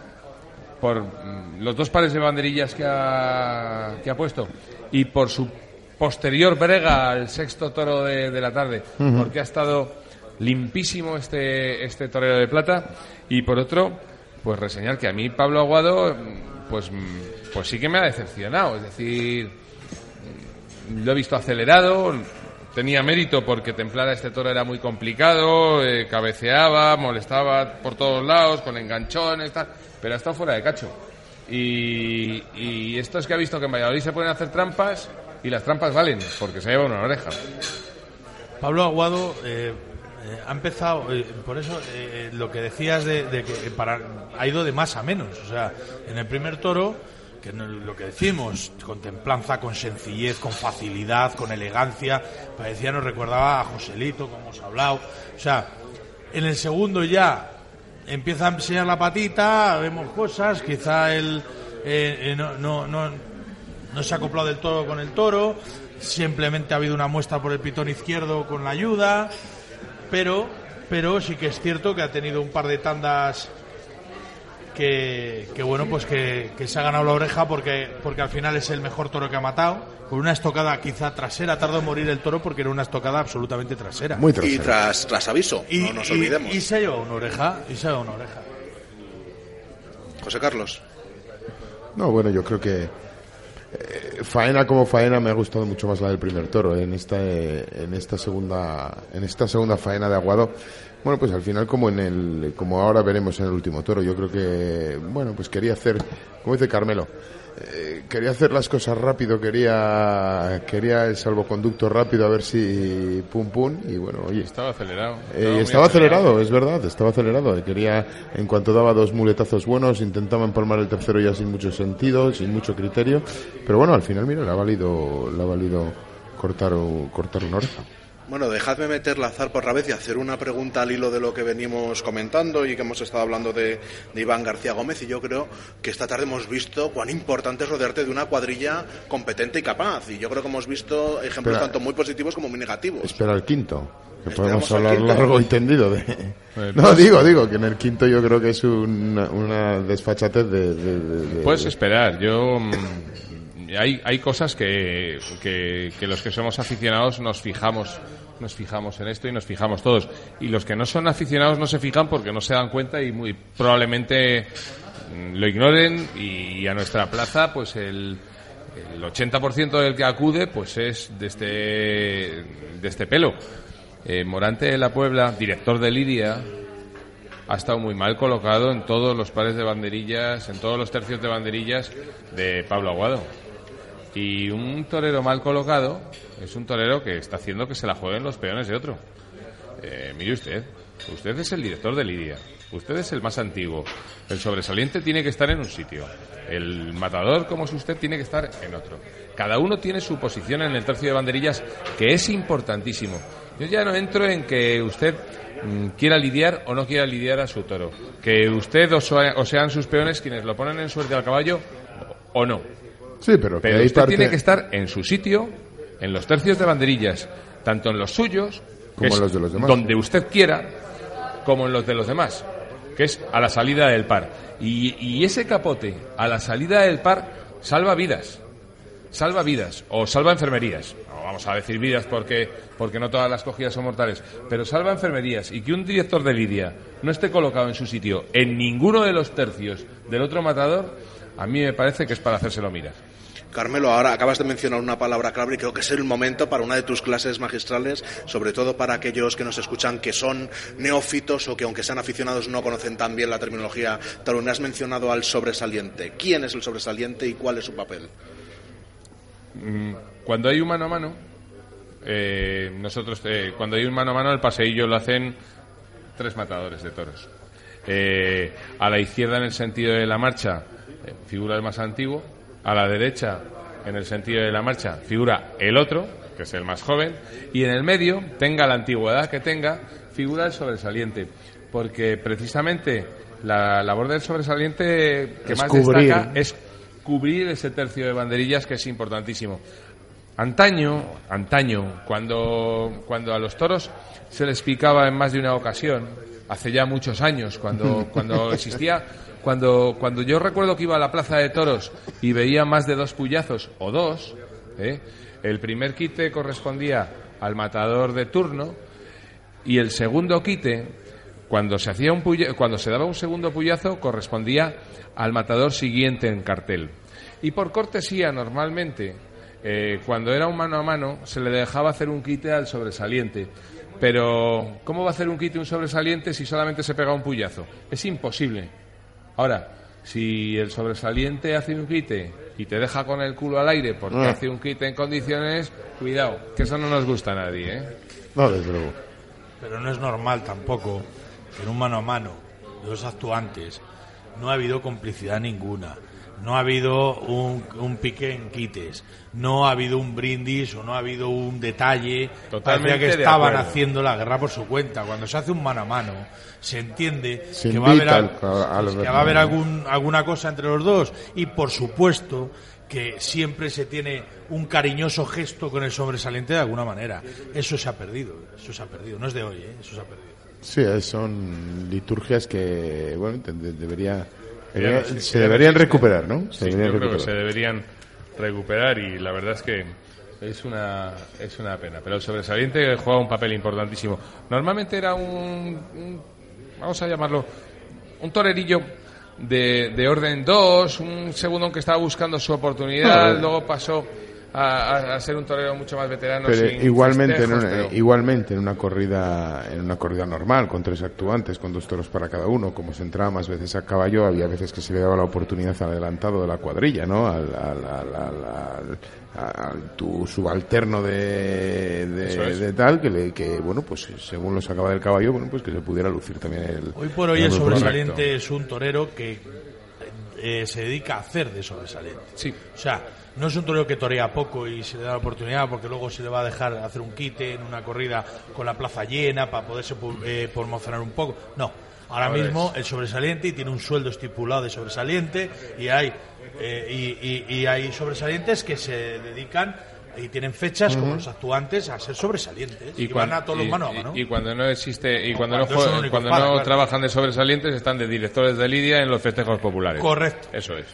por mm, los dos pares de banderillas que ha, que ha puesto y por su posterior brega al sexto toro de, de la tarde, porque ha estado limpísimo este, este torero de plata. Y por otro, pues reseñar que a mí Pablo Aguado, pues, mm, pues sí que me ha decepcionado. Es decir, mm, lo he visto acelerado. Tenía mérito porque templar a este toro era muy complicado, eh, cabeceaba, molestaba por todos lados, con enganchones, tal, pero ha estado fuera de cacho. Y, esto es que ha visto que en Valladolid se pueden hacer trampas y las trampas valen, porque se lleva una oreja. Pablo Aguado eh, eh, ha empezado, eh, por eso lo que decías de, de que ha ido de más a menos. O sea, en el primer toro que no- lo que decimos, con templanza, con sencillez, con facilidad, con elegancia, parecía, nos recordaba a Joselito, como hemos hablado. O sea, en el segundo ya empieza a enseñar la patita, vemos cosas, quizá él eh, eh, no, no, no, no se ha acoplado del todo con el toro, simplemente ha habido una muestra por el pitón izquierdo con la ayuda, pero, pero sí que es cierto que ha tenido un par de tandas que, que bueno, pues que, que se ha ganado la oreja porque, porque al final es el mejor toro que ha matado. Con una estocada quizá trasera, tardó en morir el toro porque era una estocada absolutamente trasera. Muy Y trasero. tras, tras aviso, y, no nos y- olvidemos. y se ha llevado una oreja, y se ha llevado una oreja. José Carlos. No, bueno, yo creo que eh, faena como faena me ha gustado mucho más la del primer toro en esta eh, en esta segunda en esta segunda faena de Aguado. Bueno, pues al final como en el como ahora veremos en el último toro, yo creo que bueno, pues quería hacer como dice Carmelo, eh, quería hacer las cosas rápido, quería quería el salvoconducto rápido a ver si pum pum y bueno, oye, Estaba acelerado. eh, estaba acelerado, es verdad, estaba acelerado. Quería, en cuanto daba dos muletazos buenos, intentaba empalmar el tercero ya sin mucho sentido, sin mucho criterio. Pero bueno, al final, mira, le ha valido, le ha valido cortar, cortar una oreja. Bueno, dejadme meter la azar por la vez y hacer una pregunta al hilo de lo que venimos comentando y que hemos estado hablando de, de Iván García Gómez. Y yo creo que esta tarde hemos visto cuán importante es rodearte de una cuadrilla competente y capaz. Y yo creo que hemos visto ejemplos Espera. tanto muy positivos como muy negativos. Espera el quinto, que podemos hablar largo y tendido de... Eh, No, pues- digo, digo, que en el quinto yo creo que es una, una desfachatez de... de- de- de- Puedes esperar. Yo mm, hay, hay cosas que, que, que los que somos aficionados nos fijamos nos fijamos en esto y nos fijamos todos y los que no son aficionados no se fijan porque no se dan cuenta y muy probablemente mm, lo ignoren y, a nuestra plaza pues el el 80% del que acude pues es de este de este pelo Eh, Morante de la Puebla director de Lidia ha estado muy mal colocado en todos los pares de banderillas, en todos los tercios de banderillas de Pablo Aguado. Y un torero mal colocado es un torero que está haciendo que se la jueguen los peones de otro. Eh, mire usted, usted es el director de Lidia, usted es el más antiguo. El sobresaliente tiene que estar en un sitio. El matador, como es usted, tiene que estar en otro. Cada uno tiene su posición en el tercio de banderillas, que es importantísimo. Yo ya no entro en que usted mm, quiera lidiar o no quiera lidiar a su toro. Que usted o, sea- o sean sus peones quienes lo ponen en suerte al caballo o no. Sí, pero Pero usted parte... tiene que estar en su sitio, en los tercios de banderillas, tanto en los suyos, Como en los de los demás. donde usted quiera, como en los de los demás, que es a la salida del par. Y, y ese capote a la salida del par salva vidas, salva vidas o salva enfermerías. No vamos a decir vidas porque, porque no todas las cogidas son mortales, pero salva enfermerías y que un director de lidia no esté colocado en su sitio en ninguno de los tercios del otro matador, a mí me parece que es para hacérselo mirar. Carmelo, ahora acabas de mencionar una palabra clave y creo que es el momento para una de tus clases magistrales, sobre todo para aquellos que nos escuchan que son neófitos o que aunque sean aficionados no conocen tan bien la terminología taurina. Has mencionado al sobresaliente. ¿Quién es el sobresaliente y cuál es su papel? Cuando hay un mano a mano, eh, nosotros, eh, cuando hay un mano a mano, el paseillo lo hacen tres matadores de toros. Eh, a la izquierda, en el sentido de la marcha, eh, figura el más antiguo. A la derecha, en el sentido de la marcha, figura el otro, que es el más joven. Y en el medio, tenga la antigüedad que tenga, figura el sobresaliente. Porque precisamente la labor del sobresaliente que Es más cubrir. destaca es cubrir ese tercio de banderillas que es importantísimo. Antaño, antaño, cuando, cuando a los toros se les picaba en más de una ocasión, hace ya muchos años, cuando, (laughs) cuando existía, cuando, cuando yo recuerdo que iba a la plaza de toros y veía más de dos puyazos o dos, ¿eh? el primer quite correspondía al matador de turno y el segundo quite, cuando se hacía un puya- cuando se daba un segundo puyazo, correspondía al matador siguiente en cartel. Y por cortesía, normalmente, eh, cuando era un mano a mano, se le dejaba hacer un quite al sobresaliente. Pero, ¿cómo va a hacer un quite un sobresaliente si solamente se pega un puyazo? Es imposible. Ahora, si el sobresaliente hace un quite y te deja con el culo al aire porque Ah. hace un quite en condiciones, cuidado, que eso no nos gusta a nadie, ¿eh? No, desde luego. Pero no es normal tampoco que en un mano a mano de los actuantes no ha habido complicidad ninguna. No ha habido un, un pique en quites, no ha habido un brindis o no ha habido un detalle. Totalmente Parecía que estaban haciendo la guerra por su cuenta. Cuando se hace un mano a mano, se entiende Se que va a haber, al- al- que va a haber algún, alguna cosa entre los dos. Y por supuesto que siempre se tiene un cariñoso gesto con el sobresaliente de alguna manera. Eso se ha perdido, eso se ha perdido. No es de hoy, ¿eh? eso se ha perdido. Sí, son liturgias que, bueno, debería, debería- se deberían recuperar, ¿no? Se Sí, deberían yo creo que se recuperar. deberían recuperar y la verdad es que es una, es una pena. Pero el sobresaliente juega un papel importantísimo. Normalmente era un, un- vamos a llamarlo, un torerillo de, de orden 2, un segundo que estaba buscando su oportunidad, Ah. luego pasó a, a- a ser un torero mucho más veterano. Pero sin igualmente, en una, pero- igualmente en una corrida, en una corrida normal, con tres actuantes, con dos toros para cada uno, como se entraba más veces a caballo, había veces que se le daba la oportunidad al adelantado de la cuadrilla, ¿no? Al, al- al- al- al- a- al- tu subalterno de, de- Eso es. de tal, que, le, que, bueno, pues según lo sacaba del caballo, bueno, pues que se pudiera lucir también el... Hoy por hoy el sobresaliente es un torero que eh, se dedica a hacer de sobresaliente. Sí. O sea, no es un torero que torea poco y se le da la oportunidad porque luego se le va a dejar hacer un quite en una corrida con la plaza llena para poderse eh, promocionar un poco. No. Ahora Ahora mismo es. el sobresaliente y tiene un sueldo estipulado de sobresaliente y hay eh, y, y- y hay sobresalientes que se dedican y tienen fechas como los actuantes a ser sobresalientes y, van cuan- a todos los mano a mano. y cuando no existe y cuando, cuando no, son jue- únicos cuando para, no claro. trabajan de sobresalientes están de directores de lidia en los festejos populares Correcto. eso es.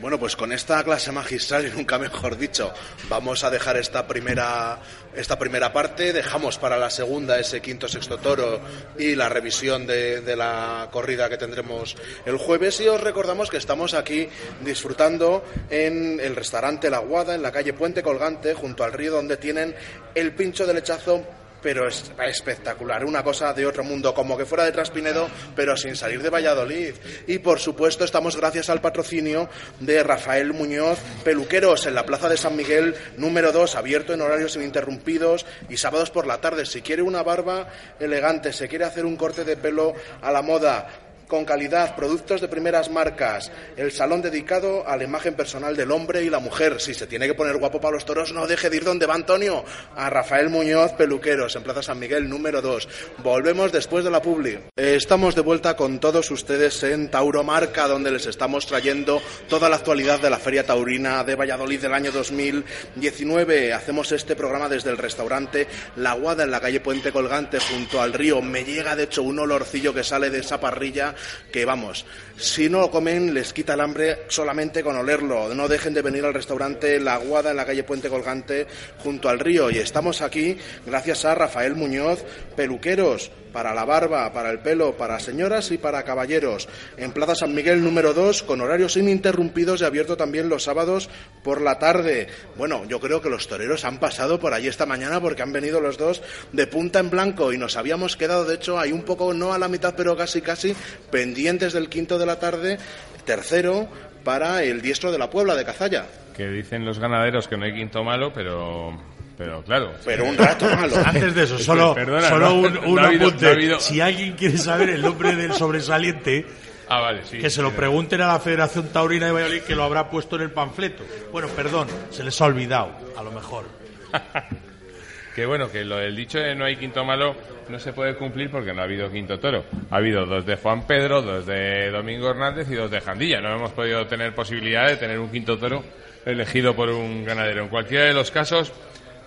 Bueno, pues con esta clase magistral y nunca mejor dicho, vamos a dejar esta primera esta primera parte, dejamos para la segunda ese quinto sexto toro y la revisión de, de la corrida que tendremos el jueves. Y os recordamos que estamos aquí disfrutando en el restaurante La Guada en la calle Puente Colgante junto al río donde tienen el pincho de lechazo pero es espectacular, una cosa de otro mundo, como que fuera de Traspinedo, pero sin salir de Valladolid. Y por supuesto estamos gracias al patrocinio de Rafael Muñoz, peluqueros en la Plaza de San Miguel, número 2, abierto en horarios ininterrumpidos y sábados por la tarde. Si quiere una barba elegante, se quiere hacer un corte de pelo a la moda, con calidad, productos de primeras marcas, el salón dedicado a la imagen personal del hombre y la mujer. Si se tiene que poner guapo para los toros, no deje de ir donde va Antonio, a Rafael Muñoz Peluqueros, en Plaza San Miguel, número 2. Volvemos después de la publi. Eh, Estamos de vuelta con todos ustedes en Tauromarca, donde les estamos trayendo toda la actualidad de la Feria Taurina de Valladolid del año 2019. Hacemos este programa desde el restaurante La Guada en la calle Puente Colgante, junto al río. Me llega, de hecho, un olorcillo que sale de esa parrilla que, vamos, si no lo comen, les quita el hambre solamente con olerlo. No dejen de venir al restaurante La Guada en la calle Puente Colgante, junto al río. Y estamos aquí gracias a Rafael Muñoz, peluqueros para la barba, para el pelo, para señoras y para caballeros. En Plaza San Miguel número 2, con horarios ininterrumpidos y abierto también los sábados por la tarde. Bueno, yo creo que los toreros han pasado por allí esta mañana porque han venido los dos de punta en blanco y nos habíamos quedado, de hecho, ahí un poco, no a la mitad, pero casi, casi, pendientes del quinto de la tarde, tercero para el diestro de la Puebla de Cazalla. que dicen los ganaderos que no hay quinto malo pero pero claro Pero un rato malo. Antes de eso, solo, Perdona, solo no- un, no un ha habido- apunte. no ha habido- Si alguien quiere saber el nombre del sobresaliente, ah vale sí que se lo pregunten a la Federación Taurina de Valladolid, que lo habrá puesto en el panfleto. Bueno, perdón, se les ha olvidado, a lo mejor. (laughs) que bueno que lo del dicho de no hay quinto malo no se puede cumplir porque no ha habido quinto toro ha habido dos de Juan Pedro dos de Domingo Hernández y dos de Jandilla no hemos podido tener posibilidad de tener un quinto toro elegido por un ganadero en cualquiera de los casos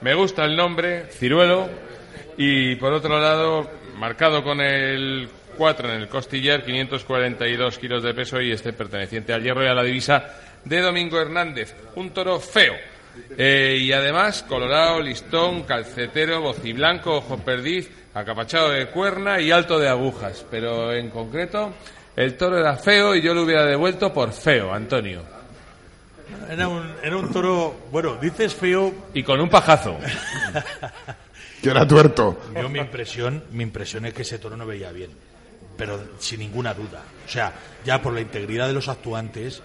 me gusta el nombre Ciruelo y por otro lado marcado con el 4 en el costillar 542 kilos de peso y este perteneciente al hierro y a la divisa de Domingo Hernández un toro feo eh, y además, colorado, listón, calcetero, bociblanco, ojo perdiz, acapachado de cuerna y alto de agujas. Pero en concreto, el toro era feo y yo lo hubiera devuelto por feo, Antonio. Era un, era un toro, bueno, dices feo, Y con un pajazo. (laughs) Que era tuerto. yo mi impresión, mi impresión es que ese toro no veía bien, pero sin ninguna duda. O sea, ya por la integridad de los actuantes,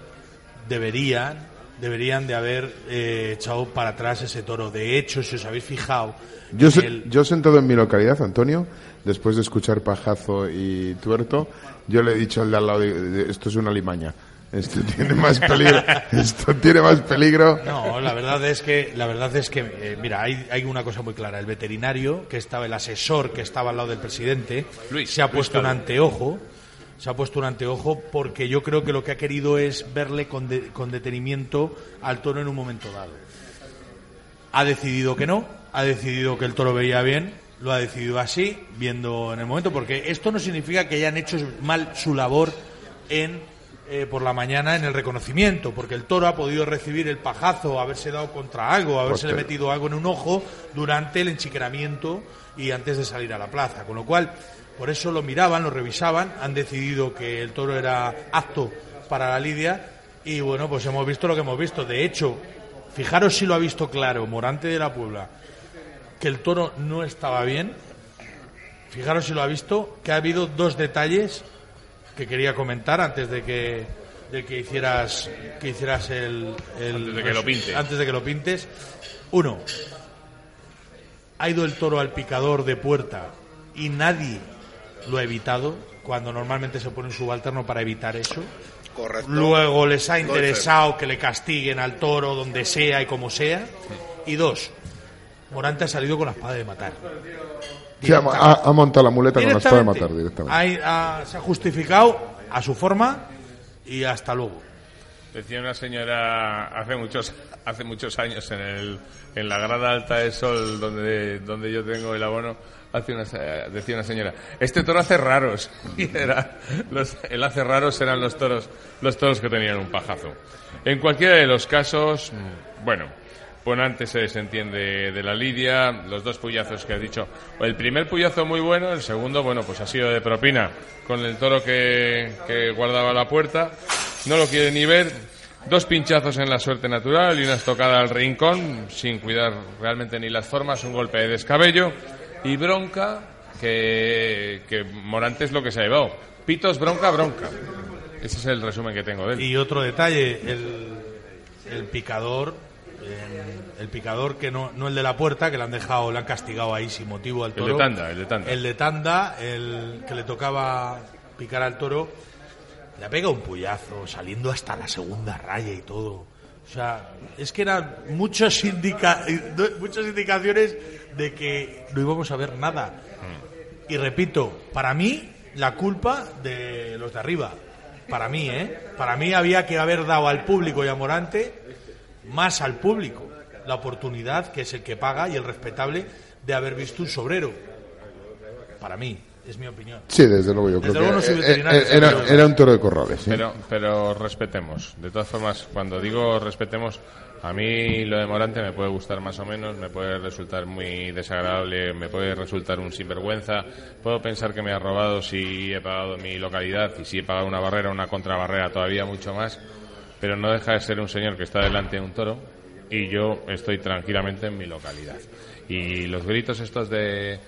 deberían, deberían de haber eh, echado para atrás ese toro. De hecho, si os habéis fijado, Yo, se- el- yo sentado en mi localidad, Antonio, después de escuchar Pajazo y Tuerto, yo le he dicho al de al lado, de- de- esto es una limaña. Esto tiene más peligro. Esto tiene más peligro. No, la verdad es que, la verdad es que, eh, mira, hay, hay una cosa muy clara. El veterinario, que estaba, el asesor que estaba al lado del presidente, Luis, se ha Luis puesto un anteojo. Se ha puesto un anteojo porque yo creo que lo que ha querido es verle con, de- con detenimiento al toro en un momento dado. Ha decidido que no, ha decidido que el toro veía bien, lo ha decidido así, viendo en el momento, porque esto no significa que hayan hecho mal su labor en eh, por la mañana en el reconocimiento, porque el toro ha podido recibir el pajazo, haberse dado contra algo, haberse metido algo en un ojo durante el enchiqueramiento y antes de salir a la plaza. Con lo cual, por eso lo miraban, lo revisaban, han decidido que el toro era apto para la lidia y bueno, pues hemos visto lo que hemos visto. De hecho, fijaros si lo ha visto claro Morante de la Puebla, que el toro no estaba bien. Fijaros si lo ha visto, que ha habido dos detalles que quería comentar antes de que de que hicieras que hicieras el, el- Antes de que lo pinte. antes de que lo pintes. Uno, ha ido el toro al picador de puerta y nadie lo ha evitado cuando normalmente se pone un subalterno para evitar eso. Correcto. Luego les ha interesado que le castiguen al toro donde sea y como sea. Y dos, Morante ha salido con la espada de matar. Sí, ha, ha- ha montado la muleta con la espada de matar directamente. Ahí, ah, se ha justificado a su forma y hasta luego. Decía una señora hace muchos hace muchos años en el en la grada alta de sol donde donde yo tengo el abono hace una, se- decía una señora este toro hace raros (laughs) y era los, el hace raros eran los toros los toros que tenían un pajazo en cualquiera de los casos mm, bueno Ponante se desentiende de la lidia, los dos puyazos que has dicho. El primer puyazo muy bueno, el segundo, bueno, pues ha sido de propina con el toro que, guardaba la puerta. No lo quiere ni ver. Dos pinchazos en la suerte natural y una estocada al rincón, sin cuidar realmente ni las formas, un golpe de descabello. Y bronca, que, que Morante es lo que se ha llevado. Pitos, bronca, bronca. Ese es el resumen que tengo de él. Y otro detalle, el picador, eh, el picador que no, no el de la puerta, que le han dejado, le han castigado ahí sin motivo al El toro. de tanda, el de tanda. El de tanda, el que le tocaba picar al toro, le ha pegado un puyazo, saliendo hasta la segunda raya y todo. O sea, es que eran muchos indica (laughs) muchas indicaciones de que no íbamos a ver nada. Y repito, para mí, la culpa de los de arriba. Para mí, ¿eh? Para mí había que haber dado al público y a Morante, más al público, la oportunidad, que es el que paga y el respetable, de haber visto un sobrero. Para mí, es mi opinión. Sí, desde luego yo Desde creo luego no que soy eh, eh, era, un toro de corrales. ¿sí? Pero, pero respetemos. De todas formas, cuando digo respetemos, a mí lo de Morante me puede gustar más o menos, me puede resultar muy desagradable, me puede resultar un sinvergüenza. Puedo pensar que me ha robado si he pagado mi localidad y si he pagado una barrera, una contrabarrera, todavía mucho más. Pero no deja de ser un señor que está delante de un toro y yo estoy tranquilamente en mi localidad. Y los gritos estos de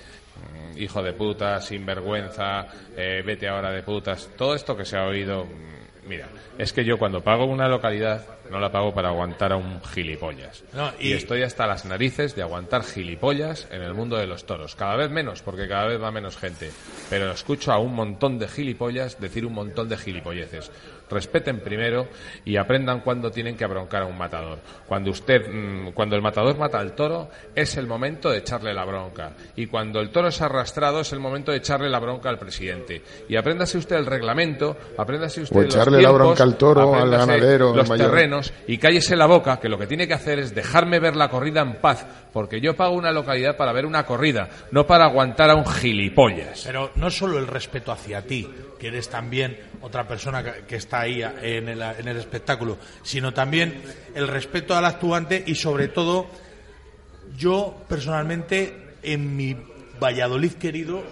mm, hijo de puta, sinvergüenza, eh, vete ahora de putas, todo esto que se ha oído, mm, mira, es que yo cuando pago una localidad no la pago para aguantar a un gilipollas. No, y... y- estoy hasta las narices de aguantar gilipollas en el mundo de los toros. Cada vez menos, porque cada vez va menos gente. Pero escucho a un montón de gilipollas decir un montón de gilipolleces. Respeten primero y aprendan cuándo tienen que abroncar a un matador. Cuando usted, mm, cuando el matador mata al toro, es el momento de echarle la bronca. Y cuando el toro es arrastrado, es el momento de echarle la bronca al presidente. Y apréndase usted el reglamento, apréndase usted O los echarle la tiempos, bronca al toro, al ganadero, los mayor. terrenos y cállese la boca, que lo que tiene que hacer es dejarme ver la corrida en paz, porque yo pago una localidad para ver una corrida, no para aguantar a un gilipollas. Pero no solo el respeto hacia ti, que eres también otra persona que, está ahí en el, en el espectáculo, sino también el respeto al actuante y sobre todo yo personalmente en mi Valladolid querido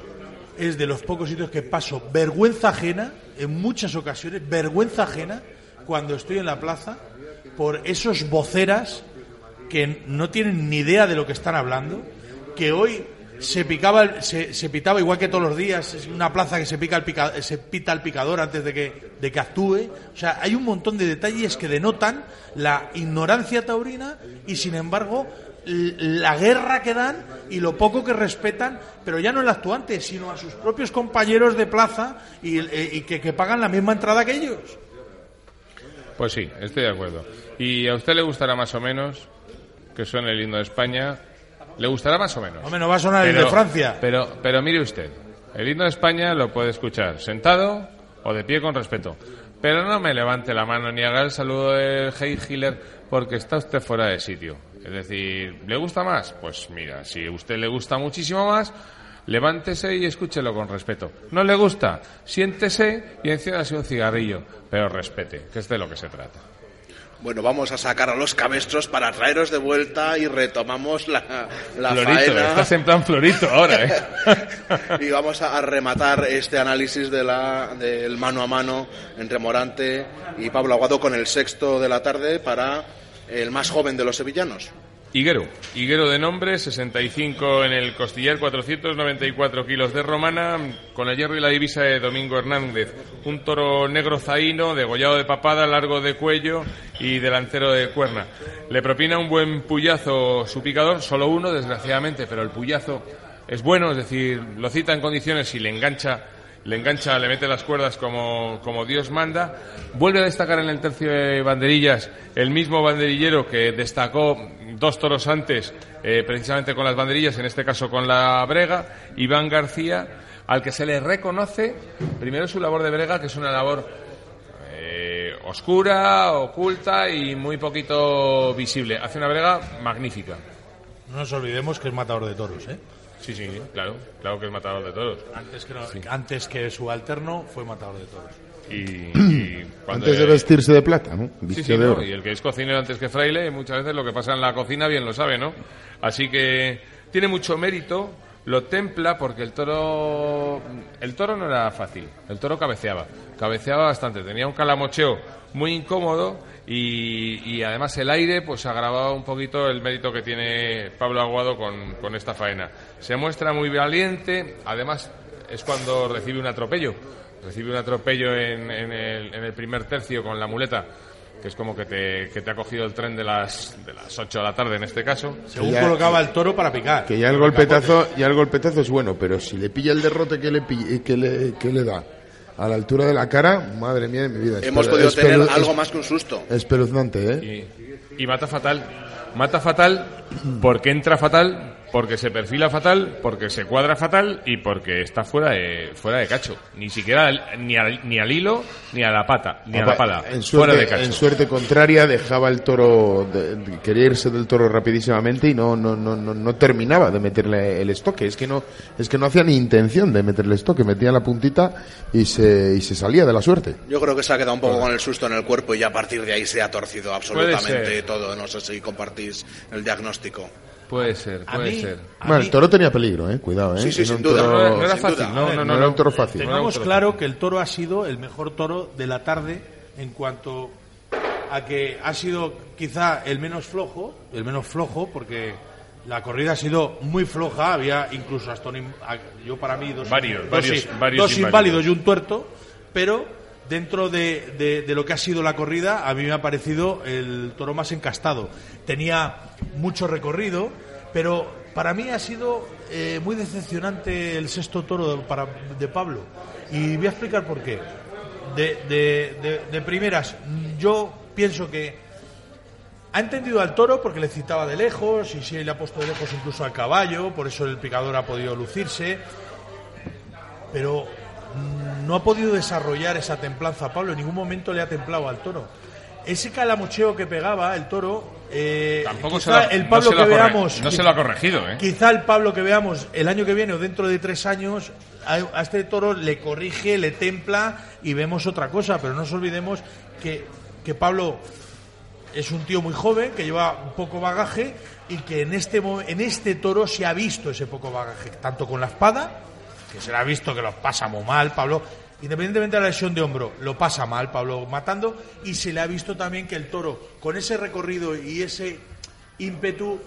es de los pocos sitios que paso vergüenza ajena en muchas ocasiones, vergüenza ajena cuando estoy en la plaza por esos voceras que no tienen ni idea de lo que están hablando, que hoy se picaba, el- se, se pitaba igual que todos los días, es una plaza que se pica el pica- se pita al picador antes de que, de que actúe. O sea, hay un montón de detalles que denotan la ignorancia taurina y sin embargo la guerra que dan y lo poco que respetan, pero ya no el actuante, sino a sus propios compañeros de plaza y, eh, y que, que pagan la misma entrada que ellos. Pues sí, estoy de acuerdo. ¿Y a usted le gustará más o menos que suene el himno de España? ¿Le gustará más o menos? Hombre, no va a sonar el de Francia. Pero, pero mire usted, el himno de España lo puede escuchar sentado o de pie con respeto. Pero no me levante la mano ni haga el saludo de Hey Hiller porque está usted fuera de sitio. Es decir, ¿le gusta más? Pues mira, si a usted le gusta muchísimo más, levántese y escúchelo con respeto. ¿No le gusta? Siéntese y enciéndase un cigarrillo, pero respete, que es de lo que se trata. Bueno, vamos a sacar a los cabestros para traeros de vuelta y retomamos la, la Florito, faena. estás en plan florito ahora, ¿eh? (laughs) y vamos a, a rematar este análisis de la, del mano a mano entre Morante y Pablo Aguado con el sexto de la tarde para el más joven de los sevillanos. Higuero, Higuero de nombre, 65 en el costillar, 494 kilos de romana, con el hierro y la divisa de Domingo Hernández. Un toro negro zaíno, degollado de papada, largo de cuello y delantero de cuerna. Le propina un buen puyazo su picador, solo uno, desgraciadamente, pero el puyazo es bueno, es decir, lo cita en condiciones y le engancha le engancha, le mete las cuerdas como, como Dios manda. Vuelve a destacar en el tercio de banderillas el mismo banderillero que destacó dos toros antes, eh, precisamente con las banderillas, en este caso con la brega, Iván García, al que se le reconoce primero su labor de brega, que es una labor eh, oscura, oculta y muy poquito visible. Hace una brega magnífica. No nos olvidemos que es matador de toros, ¿eh? Sí, sí, claro, claro que es matador de toros. Antes que, no- antes que su alterno fue matador de toros. Y, y (clears throat) cuando- Antes de vestirse de plata, ¿no? Sí, sí, de ¿no? oro. y el que es cocinero antes que fraile, muchas veces lo que pasa en la cocina bien lo sabe, ¿no? Así que tiene mucho mérito, lo templa porque el toro, el toro no era fácil, el toro cabeceaba, cabeceaba bastante, tenía un calamocheo muy incómodo y, y además el aire pues agravaba un poquito el mérito que tiene Pablo Aguado con, con esta faena. Se muestra muy valiente, además es cuando recibe un atropello, recibe un atropello en, en el, en el primer tercio con la muleta, que es como que te, que te ha cogido el tren de las, de las 8 de la tarde en este caso. Según ya- colocaba el toro para picar. Que ya el golpetazo, ya el golpetazo es bueno, pero si le pilla el derrote que le, pi- que le, que le da a la altura de la cara, madre mía de mi vida. Hemos podido tener algo más que un susto. Espeluznante, ¿eh? Y, y mata fatal. Mata fatal porque entra fatal, porque se perfila fatal, porque se cuadra fatal y porque está fuera de, fuera de cacho. Ni siquiera al- ni, al, ni al hilo, ni a la pata, ni a la pala. En fuera suerte, de cacho. en suerte contraria dejaba el toro, de- de- quería irse del toro rapidísimamente y no, no, no, no, no terminaba de meterle el estoque. Es que no, es que no hacía ni intención de meterle estoque, metía la puntita y se, y se salía de la suerte. Yo creo que se ha quedado un poco con el susto en el cuerpo y ya a partir de ahí se ha torcido absolutamente todo. No sé si compartís el diagnóstico. Puede ser, puede mí- ser. Bueno, el toro tenía peligro, eh, cuidado, eh. Sí, sí, sin duda. toro- No, era- no era sin fácil, no, no, no, no era un toro fácil. Tengamos claro que el toro ha sido el mejor toro de la tarde en cuanto a que ha sido quizá el menos flojo, el menos flojo porque la corrida ha sido muy floja, había incluso hasta un yo para mí dos, Varios, dos varios- dos inválidos. inválidos y un tuerto, pero dentro de, de- de lo que ha sido la corrida a mí me ha parecido el toro más encastado. Tenía mucho recorrido, pero para mí ha sido eh, muy decepcionante el sexto toro de, para, de Pablo. Y voy a explicar por qué. De, primeras, yo pienso que ha entendido al toro porque le citaba de lejos y sí le ha puesto de lejos incluso al caballo, por eso el picador ha podido lucirse, pero mm, no ha podido desarrollar esa templanza. Pablo en ningún momento le ha templado al toro. Ese calamocheo que pegaba el toro, eh, Tampoco se lo el no Pablo se lo ha que veamos, no se lo ha corregido, ¿eh? Quizá el Pablo que veamos el año que viene o dentro de tres años, a, a este toro le corrige, le templa y vemos otra cosa, pero no nos olvidemos que, que Pablo es un tío muy joven que lleva un poco bagaje y que en este en este toro se ha visto ese poco bagaje, tanto con la espada, que se le ha visto que lo pasa muy mal, Pablo, independientemente de la lesión de hombro, lo pasa mal Pablo matando y se le ha visto también que el toro con ese recorrido y ese ímpetu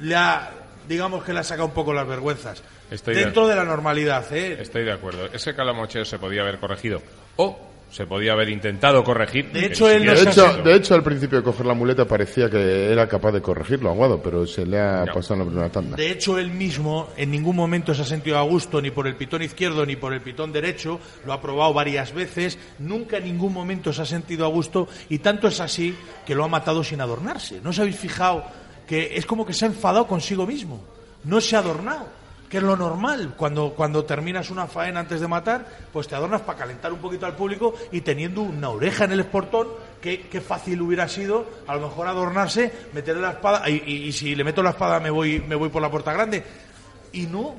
le ha, digamos que le ha sacado un poco las vergüenzas. Estoy de- Dentro de la normalidad, ¿eh? Estoy de acuerdo. Ese calamocheo se podía haber corregido. O se podía haber intentado corregir. De hecho, él no De hecho, sido. de hecho, al principio de coger la muleta parecía que era capaz de corregirlo, Aguado, pero se le ha No. pasado en la primera tanda. De hecho, él mismo en ningún momento se ha sentido a gusto ni por el pitón izquierdo ni por el pitón derecho. Lo ha probado varias veces. Nunca en ningún momento se ha sentido a gusto. Y tanto es así que lo ha matado sin adornarse. ¿No os habéis fijado que es como que se ha enfadado consigo mismo? No se ha adornado. Que es lo normal. Cuando, cuando terminas una faena antes de matar, pues te adornas para calentar un poquito al público y teniendo una oreja en el esportón, qué, qué fácil hubiera sido a lo mejor adornarse, meterle la espada, y, y- y si le meto la espada me voy, me voy por la puerta grande. Y no,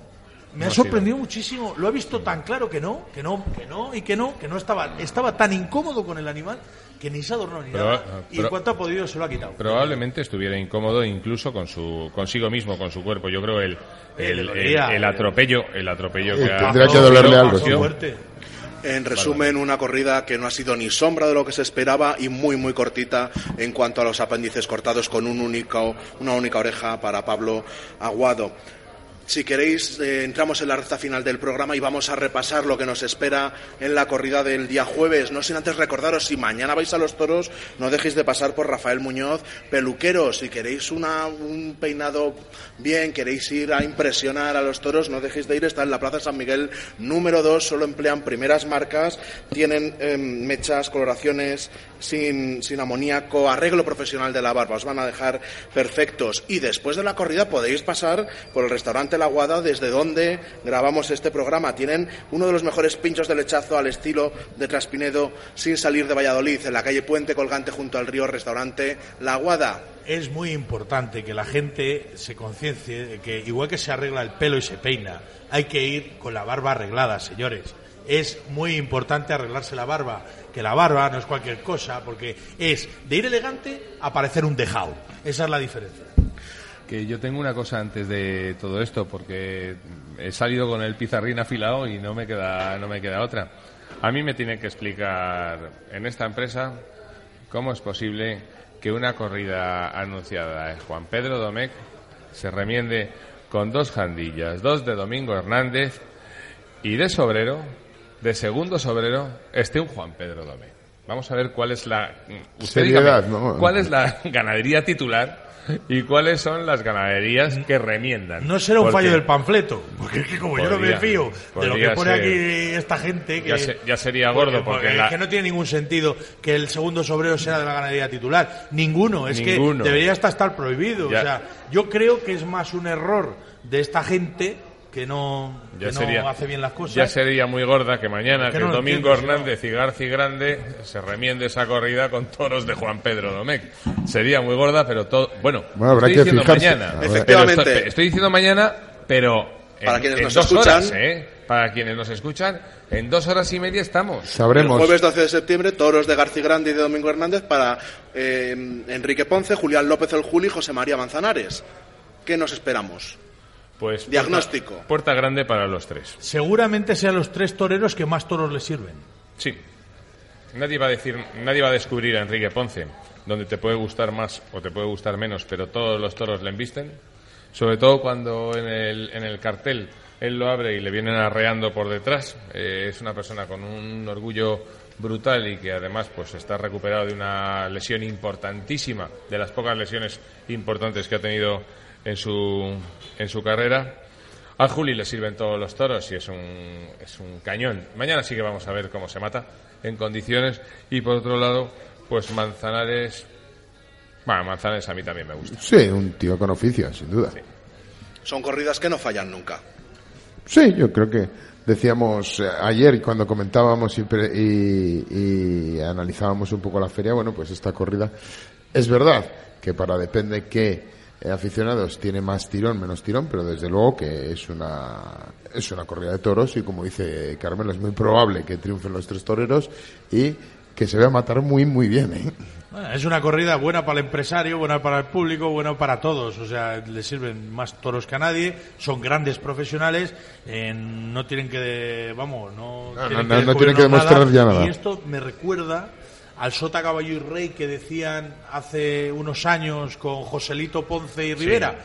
me ha No ha sorprendido muchísimo. Lo ha visto tan claro que no, que no, que no y que no, que no estaba, estaba tan incómodo con el animal que ni se adornó ni Pero- nada. y en cuanto ha podido se lo ha quitado. Probablemente estuviera incómodo incluso con su consigo mismo, con su cuerpo. Yo creo el Eh, el, eh. atropello, el atropello Eh, que ha tendrá que dolerle algo, ha. En resumen, una corrida que no ha sido ni sombra de lo que se esperaba y muy, muy cortita en cuanto a los apéndices cortados con un único, una única oreja para Pablo Aguado. Si queréis, eh, entramos en la recta final del programa y vamos a repasar lo que nos espera en la corrida del día jueves. No sin antes recordaros, si mañana vais a los toros, no dejéis de pasar por Rafael Muñoz, peluquero. Si queréis una, un peinado bien, queréis ir a impresionar a los toros, no dejéis de ir. Está en la Plaza San Miguel número 2, solo emplean primeras marcas, tienen em, mechas, coloraciones sin, sin amoníaco, arreglo profesional de la barba, os van a dejar perfectos. Y después de la corrida podéis pasar por el restaurante La Guada, desde donde grabamos este programa. Tienen uno de los mejores pinchos de lechazo al estilo de Traspinedo, sin salir de Valladolid, en la calle Puente Colgante junto al río, restaurante La Guada. es muy importante que la gente se conciencie de que igual que se arregla el pelo y se peina, hay que ir con la barba arreglada, señores. Es muy importante arreglarse la barba, que la barba no es cualquier cosa, porque es de ir elegante a parecer un dejado. Esa es la diferencia. Que yo tengo una cosa antes de todo esto, porque he salido con el pizarrín afilado y no me queda, no me queda otra. A mí me tiene que explicar en esta empresa cómo es posible que una corrida anunciada de Juan Pedro Domecq se remiende con dos jandillas, dos de Domingo Hernández y de sobrero, de segundo sobrero, esté un Juan Pedro Domecq. Vamos a ver cuál es la usted Seriedad, dígame, ¿no? cuál es la ganadería titular (laughs) y cuáles son las ganaderías que remiendan. No será un Porque fallo del panfleto, porque es que como yo no me fío de lo que pone ser. aquí esta gente, que Ya se- ya sería gordo, porque es la- que no tiene ningún sentido que el segundo sobrero sea de la ganadería titular. Ninguno, es Ninguno. que debería hasta estar prohibido. Ya. O sea, yo creo que es más un error de esta gente que no, Ya que no sería, hace bien las cosas. ya sería muy gorda que mañana Que no Domingo entiendo, Hernández y Garci Grande se remiende esa corrida con toros de Juan Pedro Domecq. Sería muy gorda, pero todo. Bueno, Bueno, habrá estoy que diciendo fijarse. mañana. Efectivamente. Estoy, estoy diciendo mañana, pero. en- Para quienes en nos dos escuchan. horas, ¿eh? Para quienes nos escuchan, en dos horas y media estamos. El Sabremos. jueves 12 de septiembre, toros de García Grande y de Domingo Hernández para eh, Enrique Ponce, Julián López el Juli y José María Manzanares. ¿Qué nos esperamos? Pues puerta- Diagnóstico. Puerta, grande para los tres. Seguramente sean los tres toreros que más toros le sirven. Sí. Nadie va a decir, nadie va a descubrir a Enrique Ponce, donde te puede gustar más o te puede gustar menos, pero todos los toros le embisten. Sobre todo cuando en el, en el cartel él lo abre y le vienen arreando por detrás. Eh, es una persona con un orgullo brutal y que además pues está recuperado de una lesión importantísima, de las pocas lesiones importantes que ha tenido en su, en su carrera. A Juli le sirven todos los toros y es un, es un cañón. Mañana sí que vamos a ver cómo se mata en condiciones. Y por otro lado, pues Manzanares. Bueno, Manzanares a mí también me gusta. Sí, un tío con oficio, sin duda. Son corridas que no fallan nunca. Sí, yo creo que decíamos eh, ayer cuando comentábamos y, pre- y- y analizábamos un poco la feria, bueno, pues esta corrida es verdad que para depende qué eh, aficionados tiene más tirón, menos tirón, pero desde luego que es una es una corrida de toros y como dice Carmelo es muy probable que triunfen los tres toreros y que se vea matar muy muy bien, ¿eh? Bueno, es una corrida buena para el empresario, buena para el público, buena para todos. O sea, le sirven más toros que a nadie. Son grandes profesionales. eh, no tienen que, vamos, no, No, tienen, no, que tienen demostrar ya nada. Y esto me recuerda al Sota Caballo y Rey que decían hace unos años con Joselito Ponce y Rivera.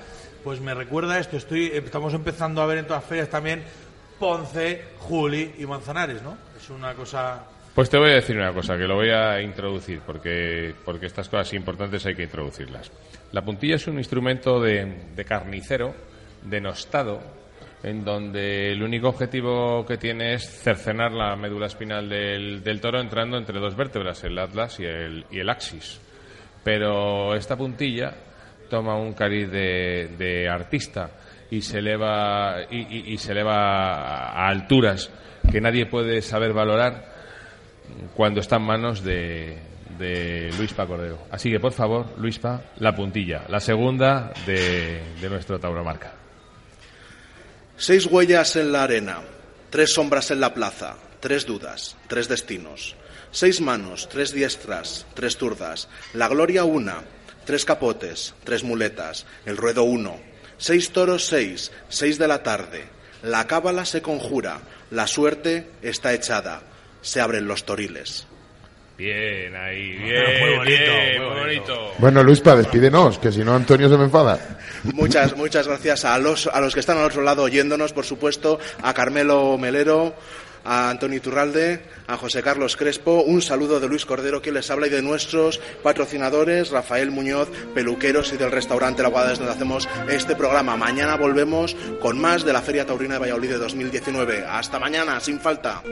Pues me recuerda esto. Estoy, estamos empezando a ver en todas las ferias también Ponce, Juli y Manzanares, ¿no? Es una cosa Pues te voy a decir una cosa, que lo voy a introducir, porque, porque estas cosas importantes hay que introducirlas. La puntilla es un instrumento de, de carnicero, denostado, en donde el único objetivo que tiene es cercenar la médula espinal del, del toro entrando entre dos vértebras, el atlas y el, y el axis. Pero esta puntilla toma un cariz de, de artista y se eleva y, y- se eleva a alturas que nadie puede saber valorar cuando está en manos de, de Luispa Cordero. Así que, por favor, Luispa, la puntilla, la segunda de, de nuestro Tauromarca. Seis huellas en la arena, tres sombras en la plaza, tres dudas, tres destinos. Seis manos, tres diestras, tres zurdas. La gloria una, tres capotes, tres muletas. El ruedo uno. Seis toros, seis, seis de la tarde. La cábala se conjura, la suerte está echada. Se abren los toriles. Bien, ahí, Muy bien, bonito, bien, muy muy bonito. bonito. Bueno, Luispa, despídenos, que si no Antonio se me enfada. Muchas, muchas gracias a los, a los que están al otro lado oyéndonos, por supuesto, a Carmelo Melero, a Antonio Iturralde, a José Carlos Crespo, un saludo de Luis Cordero que les habla y de nuestros patrocinadores, Rafael Muñoz, peluqueros y del restaurante La Guada desde donde hacemos este programa. Mañana volvemos con más de la Feria Taurina de Valladolid de 2019. Hasta mañana, sin falta.